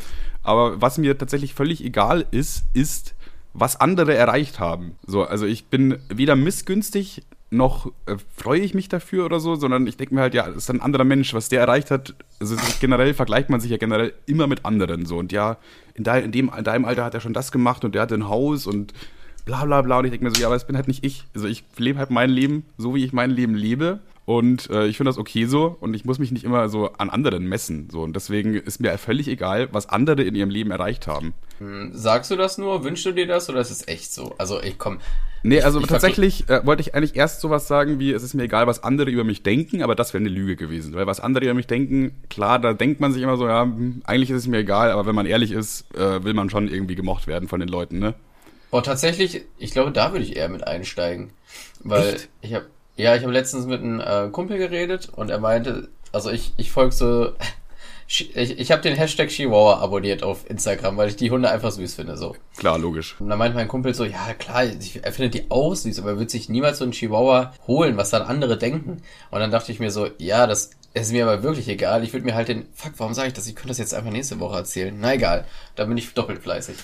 Aber was mir tatsächlich völlig egal ist, ist, was andere erreicht haben. So, also ich bin weder missgünstig noch äh, freue ich mich dafür oder so, sondern ich denke mir halt, ja, das ist ein anderer Mensch, was der erreicht hat. Also generell vergleicht man sich ja generell immer mit anderen so. Und ja, in, de, in, dem, in deinem Alter hat er schon das gemacht und der hatte ein Haus und bla bla bla. Und ich denke mir so, ja, aber es bin halt nicht ich. Also ich lebe halt mein Leben so, wie ich mein Leben lebe. Und äh, ich finde das okay so und ich muss mich nicht immer so an anderen messen. So. Und deswegen ist mir völlig egal, was andere in ihrem Leben erreicht haben. Hm, Sagst du das nur? Wünschst du dir das oder ist es echt so? Also ich komm. Nee, also ich tatsächlich äh, wollte ich eigentlich erst sowas sagen wie, es ist mir egal, was andere über mich denken, aber das wäre eine Lüge gewesen. Weil was andere über mich denken, klar, da denkt man sich immer so, ja, hm, eigentlich ist es mir egal, aber wenn man ehrlich ist, äh, will man schon irgendwie gemocht werden von den Leuten, ne? Oh, tatsächlich, ich glaube, da würde ich eher mit einsteigen. Weil Echt? ich habe ja, ich habe letztens mit einem äh, Kumpel geredet und er meinte, also ich, ich folge so, ich, ich habe den Hashtag Chihuahua abonniert auf Instagram, weil ich die Hunde einfach süß finde, so. Klar, logisch. Und dann meinte mein Kumpel so, ja klar, er findet die auch süß, aber er wird sich niemals so einen Chihuahua holen, was dann andere denken. Und dann dachte ich mir so, ja, das ist mir aber wirklich egal. Ich würde mir halt den, fuck, warum sage ich das? Ich könnte das jetzt einfach nächste Woche erzählen. Na egal, da bin ich doppelt fleißig.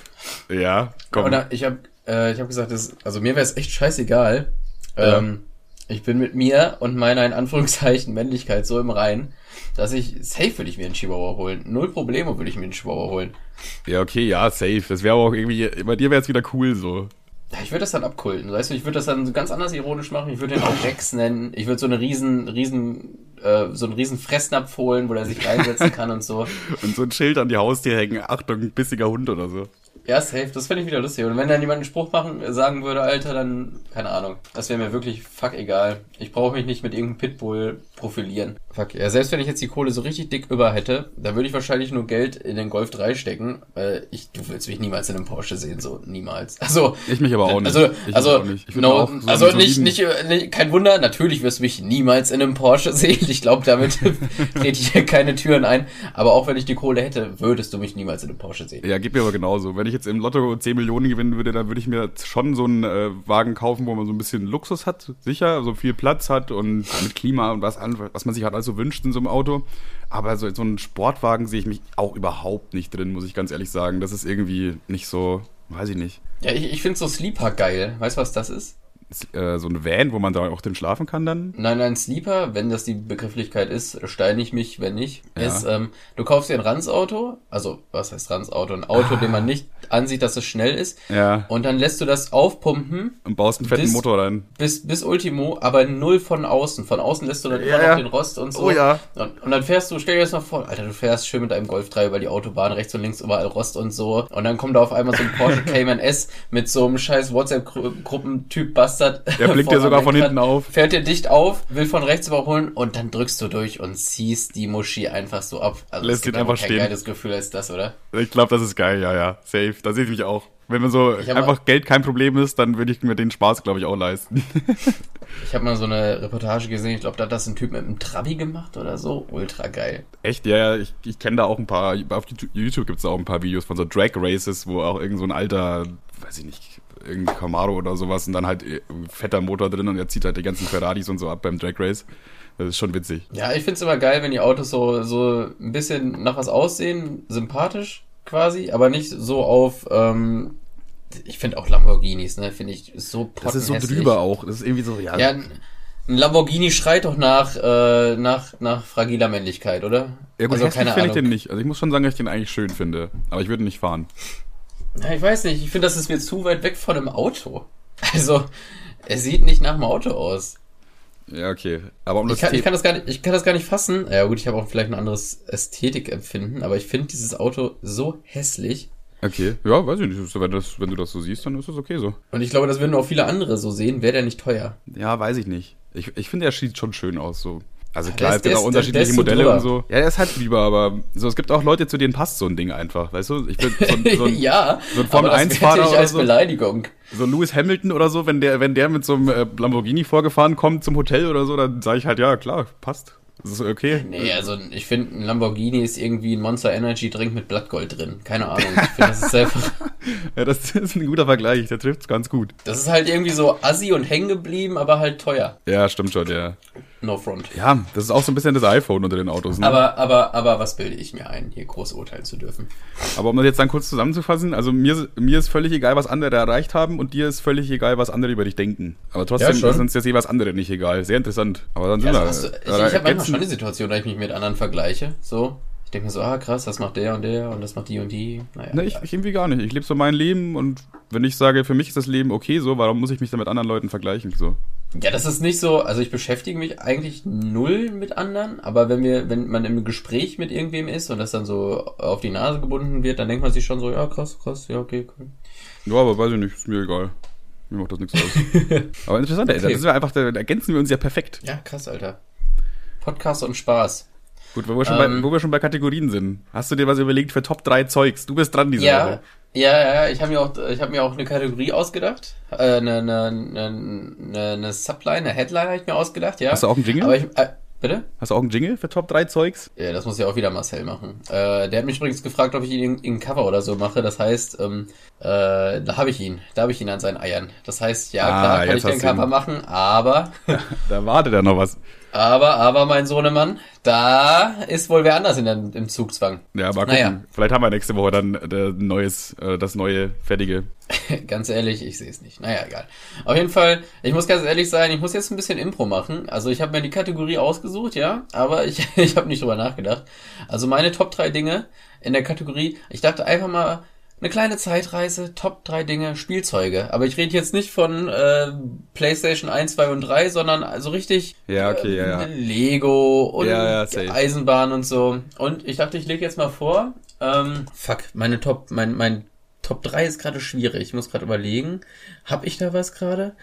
Ja, komm. Und dann, ich habe äh, ich hab gesagt, das, also mir wäre es echt scheißegal. Ja. Ähm, ich bin mit mir und meiner in Anführungszeichen Männlichkeit so im Rein, dass ich, safe würde ich mir einen Chihuahua holen. Null Probleme würde ich mir einen Chihuahua holen. Ja, okay, ja, safe. Das wäre aber auch irgendwie, bei dir wäre es wieder cool so. Ja, ich würde das dann abkulten. Weißt du, ich würde das dann ganz anders ironisch machen. Ich würde den auch Rex nennen. Ich würde so eine riesen, riesen, äh, so einen riesen Fressnapf holen, wo der sich reinsetzen kann und so. Und so ein Schild an die Haustür hängen, Achtung, bissiger Hund oder so. Ja, safe. Das fände ich wieder lustig. Und wenn dann jemand einen Spruch machen, sagen würde, Alter, dann, keine Ahnung. Das wäre mir wirklich fuck egal. Ich brauche mich nicht mit irgendeinem Pitbull profilieren. Fuck. Ja, selbst wenn ich jetzt die Kohle so richtig dick über hätte, da würde ich wahrscheinlich nur Geld in den Golf 3 stecken. Weil ich, du willst mich niemals in einem Porsche sehen, so niemals. Also. Ich mich aber auch nicht. Also, Ich also, auch nicht. No, auch so also nicht, nicht, nicht, kein Wunder, natürlich wirst du mich niemals in einem Porsche sehen. Ich glaube, damit trete ich hier keine Türen ein. Aber auch wenn ich die Kohle hätte, würdest du mich niemals in einem Porsche sehen. Ja, geht mir aber genauso. Wenn ich jetzt im Lotto 10 Millionen gewinnen würde, dann würde ich mir schon so einen äh, Wagen kaufen, wo man so ein bisschen Luxus hat, sicher, so viel Platz hat und mit Klima und was, was man sich halt also wünscht in so einem Auto. Aber so, so einen Sportwagen sehe ich mich auch überhaupt nicht drin, muss ich ganz ehrlich sagen. Das ist irgendwie nicht so, weiß ich nicht. Ja, ich, ich finde so Sleeper geil. Weißt du, was das ist? Äh, so ein Van, wo man da auch drin schlafen kann dann. Nein, nein, Sleeper, wenn das die Begrifflichkeit ist, steine ich mich, wenn nicht, Ja. ist, ähm, du kaufst dir ein Ranzauto, also, was heißt Ranzauto? Ein Auto, dem man nicht ansieht, dass es schnell ist, Ja. und dann lässt du das aufpumpen Und baust einen fetten Bis- Motor rein. bis, bis Ultimo, aber null von außen. Von außen lässt du dann immer Ja, noch ja. den Rost und so. Oh ja. Und, und dann fährst du, stell dir das mal vor, Alter, du fährst schön mit deinem Golf 3 über die Autobahn, rechts und links überall Rost und so. Und dann kommt da auf einmal so ein Porsche Cayman S mit so einem scheiß WhatsApp-Gruppentyp Bastard. Der blinkt dir sogar von hinten auf. Fährt dir dicht auf, will von rechts überholen und dann drückst du durch und ziehst die Muschi einfach so ab. Also Lässt ihn einfach kein stehen. geiles Gefühl als das, oder? Ich glaube, das ist geil, ja, ja. Safe. Da sehe ich mich auch. Wenn man so einfach Geld kein Problem ist, dann würde ich mir den Spaß, glaube ich, auch leisten. Ich habe mal so eine Reportage gesehen, ich glaube, da hat das ein Typ mit einem Trabi gemacht oder so. Ultra geil. Echt? Ja, ja, ich, ich kenne da auch ein paar, auf YouTube- YouTube gibt es auch ein paar Videos von so Drag Races, wo auch irgend so ein alter, weiß ich nicht, irgendein Camaro oder sowas und dann halt äh, fetter Motor drin und er zieht halt die ganzen Ferraris und so ab beim Drag Race. Das ist schon witzig. Ja, ich find's immer geil, wenn die Autos so, so ein bisschen nach was aussehen, sympathisch quasi, aber nicht so auf, ähm, ich finde auch Lamborghinis, ne, finde ich so Das ist so drüber auch. Das ist irgendwie so, ja. Ja, ein Lamborghini schreit doch nach, äh, nach, nach fragiler Männlichkeit, oder? ja gut, also keine finde ich Ahnung. den nicht. Also ich muss schon sagen, dass ich den eigentlich schön finde. Aber ich würde nicht fahren. Ja, ich weiß nicht, ich finde, das ist mir zu weit weg von einem Auto. Also, er sieht nicht nach einem Auto aus. Ja, okay. Aber um Ich kann, ich, kann das gar nicht, ich kann das gar nicht fassen. Ja gut, ich habe auch vielleicht ein anderes Ästhetikempfinden, aber ich finde dieses Auto so hässlich. Okay, ja, weiß ich nicht. Wenn, das, wenn du das so siehst, dann ist das okay so. Und ich glaube, das würden auch viele andere so sehen. Wäre der nicht teuer? Ja, weiß ich nicht. Ich, ich finde, er sieht schon schön aus, so. Also Der klar, es gibt der auch unterschiedliche der Modelle drüber. und so. Ja, er ist halt lieber, aber so, es gibt auch Leute, zu denen passt so ein Ding einfach, weißt du? Ich bin so, ein- so, ein, ja, so ein Formel aber 1 das werte Fahrer ich als so. Beleidigung. so Lewis Hamilton oder so, wenn der, wenn der mit so einem äh, Lamborghini vorgefahren kommt zum Hotel oder so, dann sage ich halt, ja, klar, passt. Das ist okay. Nee, also ich finde, ein Lamborghini ist irgendwie ein Monster Energy Drink mit Blattgold drin. Keine Ahnung. Ich finde, das ist einfach, Ja, das ist ein guter Vergleich, der trifft's ganz gut. das ist halt irgendwie so assi und hängen geblieben, aber halt teuer. Ja, stimmt schon, ja. No front. Ja, das ist auch so ein bisschen das iPhone unter den Autos. Ne? Aber, aber, aber was bilde ich mir ein, hier groß urteilen zu dürfen? Aber um das jetzt dann kurz zusammenzufassen, also mir, mir ist völlig egal, was andere erreicht haben und dir ist völlig egal, was andere über dich denken. Aber trotzdem Ja, ist uns jetzt jeweils andere nicht egal. Sehr interessant. Aber dann sind Ja, wir. also hast du, ich äh, ich habe manchmal ergänzen- schon die Situation, dass ich mich mit anderen vergleiche. So. Ich denke mir so, ah krass, das macht der und der und das macht die und die. Naja. Ne, ich, ich irgendwie gar nicht. Ich lebe so mein Leben und wenn ich sage, für mich ist das Leben okay so, warum muss ich mich dann mit anderen Leuten vergleichen? So. ja, das ist nicht so, also ich beschäftige mich eigentlich null mit anderen, aber wenn wir, wenn man im Gespräch mit irgendwem ist und das dann so auf die Nase gebunden wird, dann denkt man sich schon so, ja krass, krass, ja okay, cool. Ja, aber weiß ich nicht, ist mir egal. Mir macht das nichts aus. aber interessant, Okay. das ist ja einfach, da ergänzen wir uns ja perfekt. Ja, krass, Alter. Podcast und Spaß. Gut, wo wir, schon Ähm. bei, wo wir schon bei Kategorien sind. Hast du dir was überlegt für Top 3 Zeugs? Du bist dran diese Ja, Woche. ja, ja, ich habe mir auch, ich habe mir auch eine Kategorie ausgedacht, äh, eine, eine, eine, eine, Subline, eine Headline habe ich mir ausgedacht, ja. Hast du auch einen Jingle? Aber ich, äh, bitte? Hast du auch einen Jingle für Top 3 Zeugs? Ja, das muss ja auch wieder Marcel machen. Äh, der hat mich übrigens gefragt, ob ich ihn in, Cover oder so mache. Das heißt, ähm, äh, da habe ich ihn, da habe ich ihn an seinen Eiern. Das heißt, ja Ah, klar, kann ich den Cover ihn. machen, aber, Da wartet ja noch was. Aber, aber mein Sohnemann, da ist wohl wer anders in der, im Zugzwang. Ja, mal gucken. Naja. Vielleicht haben wir nächste Woche dann äh, neues, äh, das neue, fertige. Ganz ehrlich, ich sehe es nicht. Naja, egal. Auf jeden Fall, ich muss ganz ehrlich sein, ich muss jetzt ein bisschen Impro machen. Also ich habe mir die Kategorie ausgesucht, ja, aber ich, ich habe nicht drüber nachgedacht. Also meine Top 3 Dinge in der Kategorie, ich dachte einfach mal, eine kleine Zeitreise, Top 3 Dinge, Spielzeuge. Aber ich rede jetzt nicht von äh, PlayStation 1, 2 und 3, sondern also richtig Ja, okay, ja, ja. Lego und Ja. Eisenbahn und so. Und ich dachte, ich lege jetzt mal vor. Ähm, fuck, meine Top, mein, mein Top 3 ist gerade schwierig. Ich muss gerade überlegen. Hab ich da was gerade?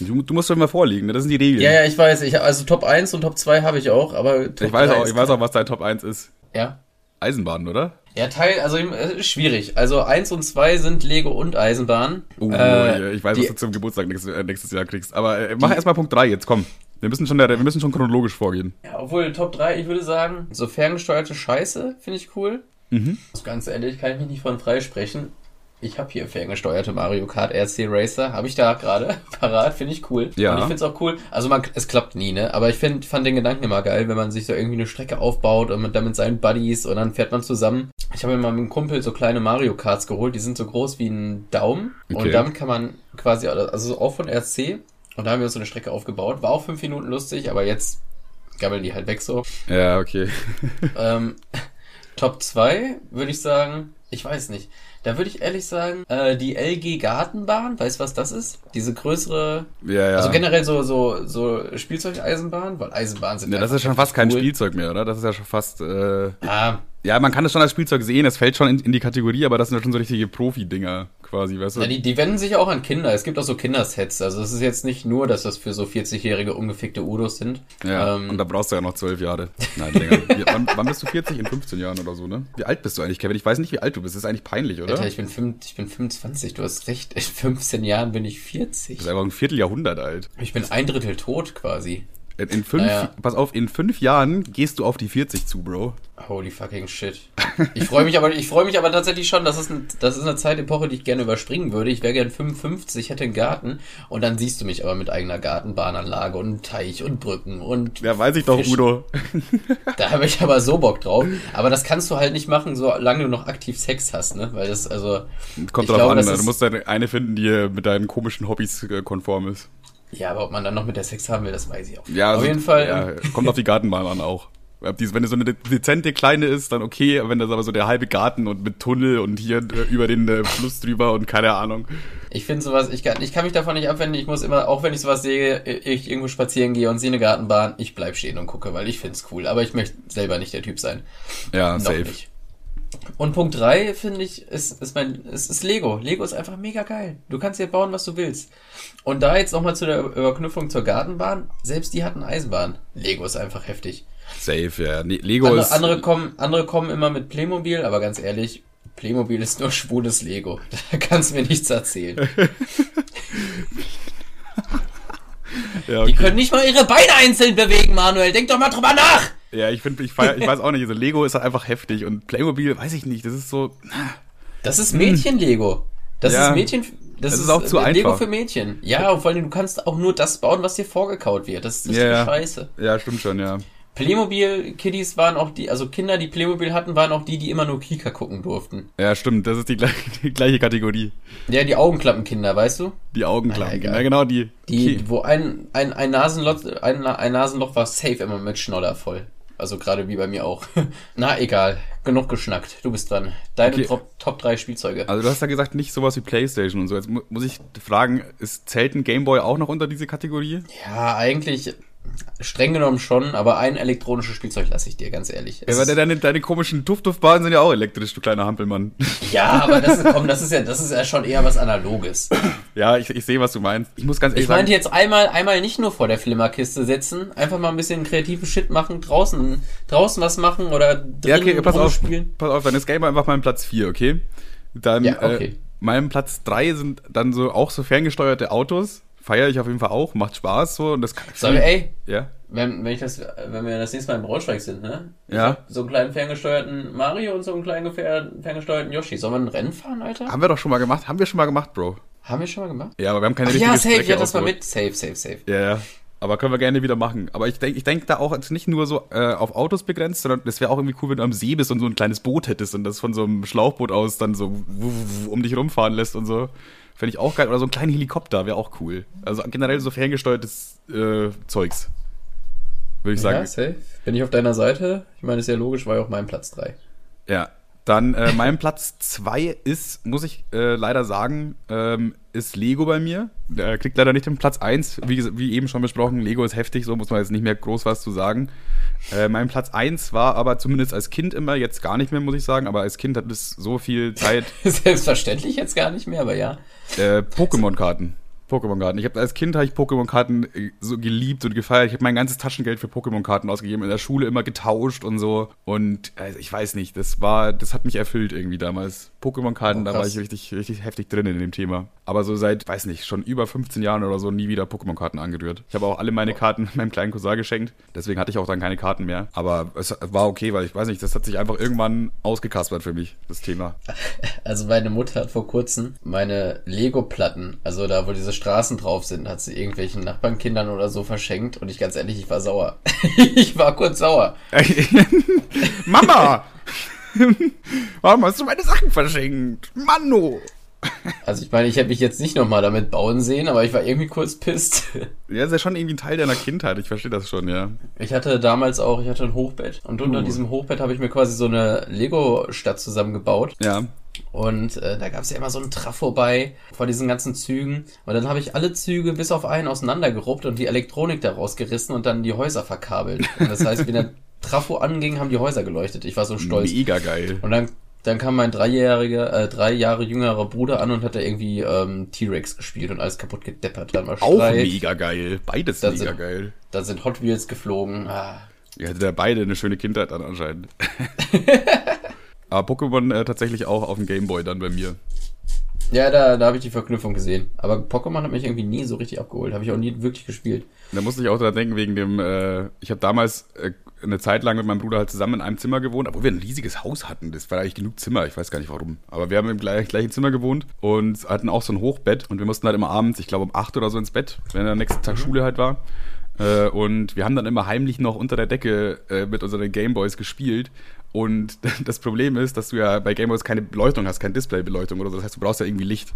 Du, du musst doch immer vorliegen, ne? das sind die Regeln. Ja, ja, ich weiß. Ich, also Top 1 und Top 2 habe ich auch, aber Top ich weiß 3 auch, ich weiß auch, was dein Top 1 ist. Ja. Eisenbahn, oder? Ja, Teil, also äh, ist schwierig. Also 1 und 2 sind Lego und Eisenbahn. Uh, Äh, ich weiß, die- was du zum Geburtstag nächstes, äh, nächstes Jahr kriegst. Aber äh, mach erstmal Punkt 3 jetzt, komm. Wir müssen schon, wir müssen schon chronologisch vorgehen. Ja, obwohl Top 3, ich würde sagen, so ferngesteuerte Scheiße finde ich cool. Mhm. Also ganz ehrlich, kann ich mich nicht von freisprechen. Ich habe hier ferngesteuerte Mario Kart RC Racer, habe ich da gerade parat, finde ich cool. Ja. Und ich finde es auch cool. Also man, es klappt nie, ne? Aber ich find, fand den Gedanken immer geil, wenn man sich so irgendwie eine Strecke aufbaut und mit, dann mit seinen Buddies und dann fährt man zusammen. Ich habe mir mal mit einem Kumpel so kleine Mario Karts geholt, die sind so groß wie ein Daumen Okay. und damit kann man quasi, also auch von RC und da haben wir uns so eine Strecke aufgebaut. War auch fünf Minuten lustig, aber jetzt gabbeln die halt weg so. Ja, okay. Ähm, Top 2 würde ich sagen, ich weiß nicht. Da würde ich ehrlich sagen, äh, die LG Gartenbahn, weißt du, was das ist? Diese größere, Ja, ja. also generell so, so, so Spielzeugeisenbahn, weil Eisenbahnen sind ja, das ist schon fast kein cool. Spielzeug mehr, oder? Das ist ja schon fast. Äh, Ja, ja, man kann es schon als Spielzeug sehen, es fällt schon in, in die Kategorie, aber das sind ja schon so richtige Profi-Dinger quasi, weißt du? ja die, die wenden sich auch an Kinder. Es gibt auch so Kindersets. Also es ist jetzt nicht nur, dass das für so 40-jährige ungefickte Udos sind. Ja, ähm, und da brauchst du ja noch zwölf Jahre. Nein, länger. Wie, wann, wann bist du 40? In 15 Jahren oder so, ne? Wie alt bist du eigentlich, Kevin? Ich weiß nicht, wie alt du bist. Das ist eigentlich peinlich, oder? Alter, ich bin, fünf, ich bin 25, du hast recht. In 15 Jahren bin ich 40. Du bist einfach ein Vierteljahrhundert alt. Ich bin ein Drittel tot quasi. In, fünf, Naja. pass auf, in fünf Jahren gehst du auf die 40 zu, Bro. Holy fucking shit. Ich freue mich aber, ich freue mich aber tatsächlich schon, das ist, ein, das ist eine Zeitepoche, die ich gerne überspringen würde. Ich wäre gern 55, hätte einen Garten und dann siehst du mich aber mit eigener Gartenbahnanlage und Teich und Brücken und Ja, weiß ich doch, Fisch. Udo. da habe ich aber so Bock drauf. Aber das kannst du halt nicht machen, solange du noch aktiv Sex hast, ne? Weil das, also, Kommt drauf glaube, an, ne? du musst eine finden, die mit deinen komischen Hobbys äh, konform ist. Ja, aber ob man dann noch mit der Sex haben will, das weiß ich auch. Ja, Auf also, jeden Fall. Ja, kommt auf die Gartenbahn an auch. Wenn es so eine dezente kleine ist, dann okay, wenn das aber so der halbe Garten und mit Tunnel und hier äh, über den äh, Fluss drüber und keine Ahnung. Ich finde sowas, ich kann, ich kann mich davon nicht abwenden. Ich muss immer, auch wenn ich sowas sehe, ich irgendwo spazieren gehe und sehe eine Gartenbahn, ich bleib stehen und gucke, weil ich find's cool. Aber ich möchte selber nicht der Typ sein. Ja, Noch safe. nicht. Und Punkt drei finde ich, ist, ist mein, ist, ist Lego. Lego ist einfach mega geil. Du kannst hier bauen, was du willst. Und da jetzt nochmal zu der Überknüpfung zur Gartenbahn. Selbst die hatten Eisenbahn. Lego ist einfach heftig. Safe, ja. Lego Andere, ist. andere, kommen, andere kommen immer mit Playmobil, aber ganz ehrlich, Playmobil ist nur schwules Lego. Da kannst du mir nichts erzählen. ja, Die okay. können nicht mal ihre Beine einzeln bewegen, Manuel. Denk doch mal drüber nach. Ja, ich finde, ich, feier, ich weiß auch nicht, also Lego ist halt einfach heftig und Playmobil, weiß ich nicht, das ist so. Das ist Mädchen-Lego. Das Ja. ist Mädchen. Das, Das ist auch zu äh, Lego einfach. für Mädchen. Ja, und vor allem, du kannst auch nur das bauen, was dir vorgekaut wird. Das ist Ja, richtige ja. Scheiße. Ja, stimmt schon, ja. Playmobil-Kiddies waren auch die, also Kinder, die Playmobil hatten, waren auch die, die immer nur Kika gucken durften. Ja, stimmt, das ist die gleiche, die gleiche Kategorie. Ja, die Augenklappenkinder, weißt du? Die Augenklappen. Ja, genau, die. Die, Okay. wo ein, ein, ein, Nasenloch, ein, ein Nasenloch war safe immer mit Schnoller voll. Also gerade wie bei mir auch. Na, egal. Genug geschnackt. Du bist dran. Deine Okay. Top, Top 3 Spielzeuge. Also du hast ja gesagt, nicht sowas wie Playstation und so. Jetzt mu muss ich fragen, ist zählt ein Gameboy auch noch unter diese Kategorie? Ja, eigentlich streng genommen schon, aber ein elektronisches Spielzeug lasse ich dir, ganz ehrlich. Ja, aber deine, deine komischen Duft-Duft-Bahnen sind ja auch elektrisch, du kleiner Hampelmann. ja, aber das ist, komm, das ist ja, das ist ja schon eher was Analoges. ja, ich, ich sehe, was du meinst. Ich muss ganz ehrlich Ich meinte jetzt einmal, einmal nicht nur vor der Flimmerkiste sitzen, einfach mal ein bisschen kreativen Shit machen, draußen, draußen was machen oder drin ja, okay, pass auf, pass auf, dann ist Gameboy einfach mein Platz 4, okay? Dann, Ja, okay. äh, mein Platz 3 sind dann so auch so ferngesteuerte Autos. Feiere ich auf jeden Fall auch, macht Spaß so und das kann Sag mir, ey, Ja. wenn, wenn ich das, wenn wir das nächste Mal im Braunschweig sind, ne? Ich Ja. so einen kleinen ferngesteuerten Mario und so einen kleinen ferngesteuerten Yoshi. Sollen wir ein Rennen fahren, Alter? Haben wir doch schon mal gemacht. Haben wir schon mal gemacht, Bro. Haben wir schon mal gemacht? Ja, aber wir haben keine Ach richtige ja, safe, Strecke ja, das war ausgebaut. mit. Safe, safe, safe. Ja, ja. Aber können wir gerne wieder machen. Aber ich denke ich denk da auch jetzt nicht nur so äh, auf Autos begrenzt, sondern das wäre auch irgendwie cool, wenn du am See bist und so ein kleines Boot hättest und das von so einem Schlauchboot aus dann so um dich rumfahren lässt und so. Fände ich auch geil. Oder so ein kleiner Helikopter wäre auch cool. Also generell so ferngesteuertes äh, Zeugs. Würde ich sagen. Ja, safe. Bin ich auf deiner Seite? Ich meine, ist ja logisch, war ja auch mein Platz 3. Ja. Dann äh, mein Platz zwei ist, muss ich äh, leider sagen, ähm, ist Lego bei mir. Der kriegt leider nicht den Platz eins wie, ges- wie eben schon besprochen. Lego ist heftig, so muss man jetzt nicht mehr groß was zu sagen. Äh, mein Platz eins war aber zumindest als Kind immer, jetzt gar nicht mehr, muss ich sagen, aber als Kind hat es so viel Zeit, Selbstverständlich jetzt gar nicht mehr, aber ja. äh, Pokémon-Karten. Pokémon-Karten. Ich habe als Kind habe ich Pokémon-Karten äh, so geliebt und gefeiert. Ich habe mein ganzes Taschengeld für Pokémon-Karten ausgegeben, in der Schule immer getauscht und so. Und äh, ich weiß nicht, das war, das hat mich erfüllt irgendwie damals. Pokémon-Karten, Oh, da war ich richtig, richtig heftig drin in dem Thema. Aber so seit, weiß nicht, schon über 15 Jahren oder so nie wieder Pokémon-Karten angerührt. Ich habe auch alle meine Karten meinem kleinen Cousin geschenkt. Deswegen hatte ich auch dann keine Karten mehr. Aber es war okay, weil ich weiß nicht, das hat sich einfach irgendwann ausgekaspert für mich, das Thema. Also meine Mutter hat vor kurzem meine Lego-Platten, also da, wo diese Straßen drauf sind, hat sie irgendwelchen Nachbarnkindern oder so verschenkt. Und ich ganz ehrlich, ich war sauer. ich war kurz sauer. Mama! Warum hast du meine Sachen verschenkt? Manno! Also ich meine, ich hätte mich jetzt nicht nochmal damit bauen sehen, aber ich war irgendwie kurz pisst. Ja, ist ja schon irgendwie ein Teil deiner Kindheit, ich verstehe das schon, ja. Ich hatte damals auch, ich hatte ein Hochbett und unter Uh. diesem Hochbett habe ich mir quasi so eine Lego-Stadt zusammengebaut. Ja. Und äh, da gab es ja immer so einen Trafo bei vor diesen ganzen Zügen. Und dann habe ich alle Züge bis auf einen auseinandergeruppt und die Elektronik daraus gerissen und dann die Häuser verkabelt. Und das heißt, wie der Trafo anging, haben die Häuser geleuchtet. Ich war so stolz. Mega geil. Und dann, dann kam mein dreijähriger, äh, drei Jahre jüngerer Bruder an und hat da irgendwie ähm, T-Rex gespielt und alles kaputt gedeppert. Dann war Auch mega geil. Beides Das mega sind- geil. dann sind Hot Wheels geflogen. Ah. Ihr hattet ja beide eine schöne Kindheit dann anscheinend. Aber Pokémon äh, tatsächlich auch auf dem Gameboy dann bei mir. Ja, da, da habe ich die Verknüpfung gesehen. Aber Pokémon hat mich irgendwie nie so richtig abgeholt. Habe ich auch nie wirklich gespielt. Da musste ich auch dran denken, wegen dem, äh, ich habe damals äh, eine Zeit lang mit meinem Bruder halt zusammen in einem Zimmer gewohnt, obwohl wir ein riesiges Haus hatten. Das war eigentlich genug Zimmer, ich weiß gar nicht warum. Aber wir haben im gleich, gleichen Zimmer gewohnt und hatten auch so ein Hochbett und wir mussten halt immer abends, ich glaube um acht oder so ins Bett, wenn der nächste Tag Schule halt war. Äh, und wir haben dann immer heimlich noch unter der Decke äh, mit unseren Gameboys gespielt. Und das Problem ist, dass du ja bei Gameboys keine Beleuchtung hast, keine Displaybeleuchtung oder so. Das heißt, du brauchst ja irgendwie Licht.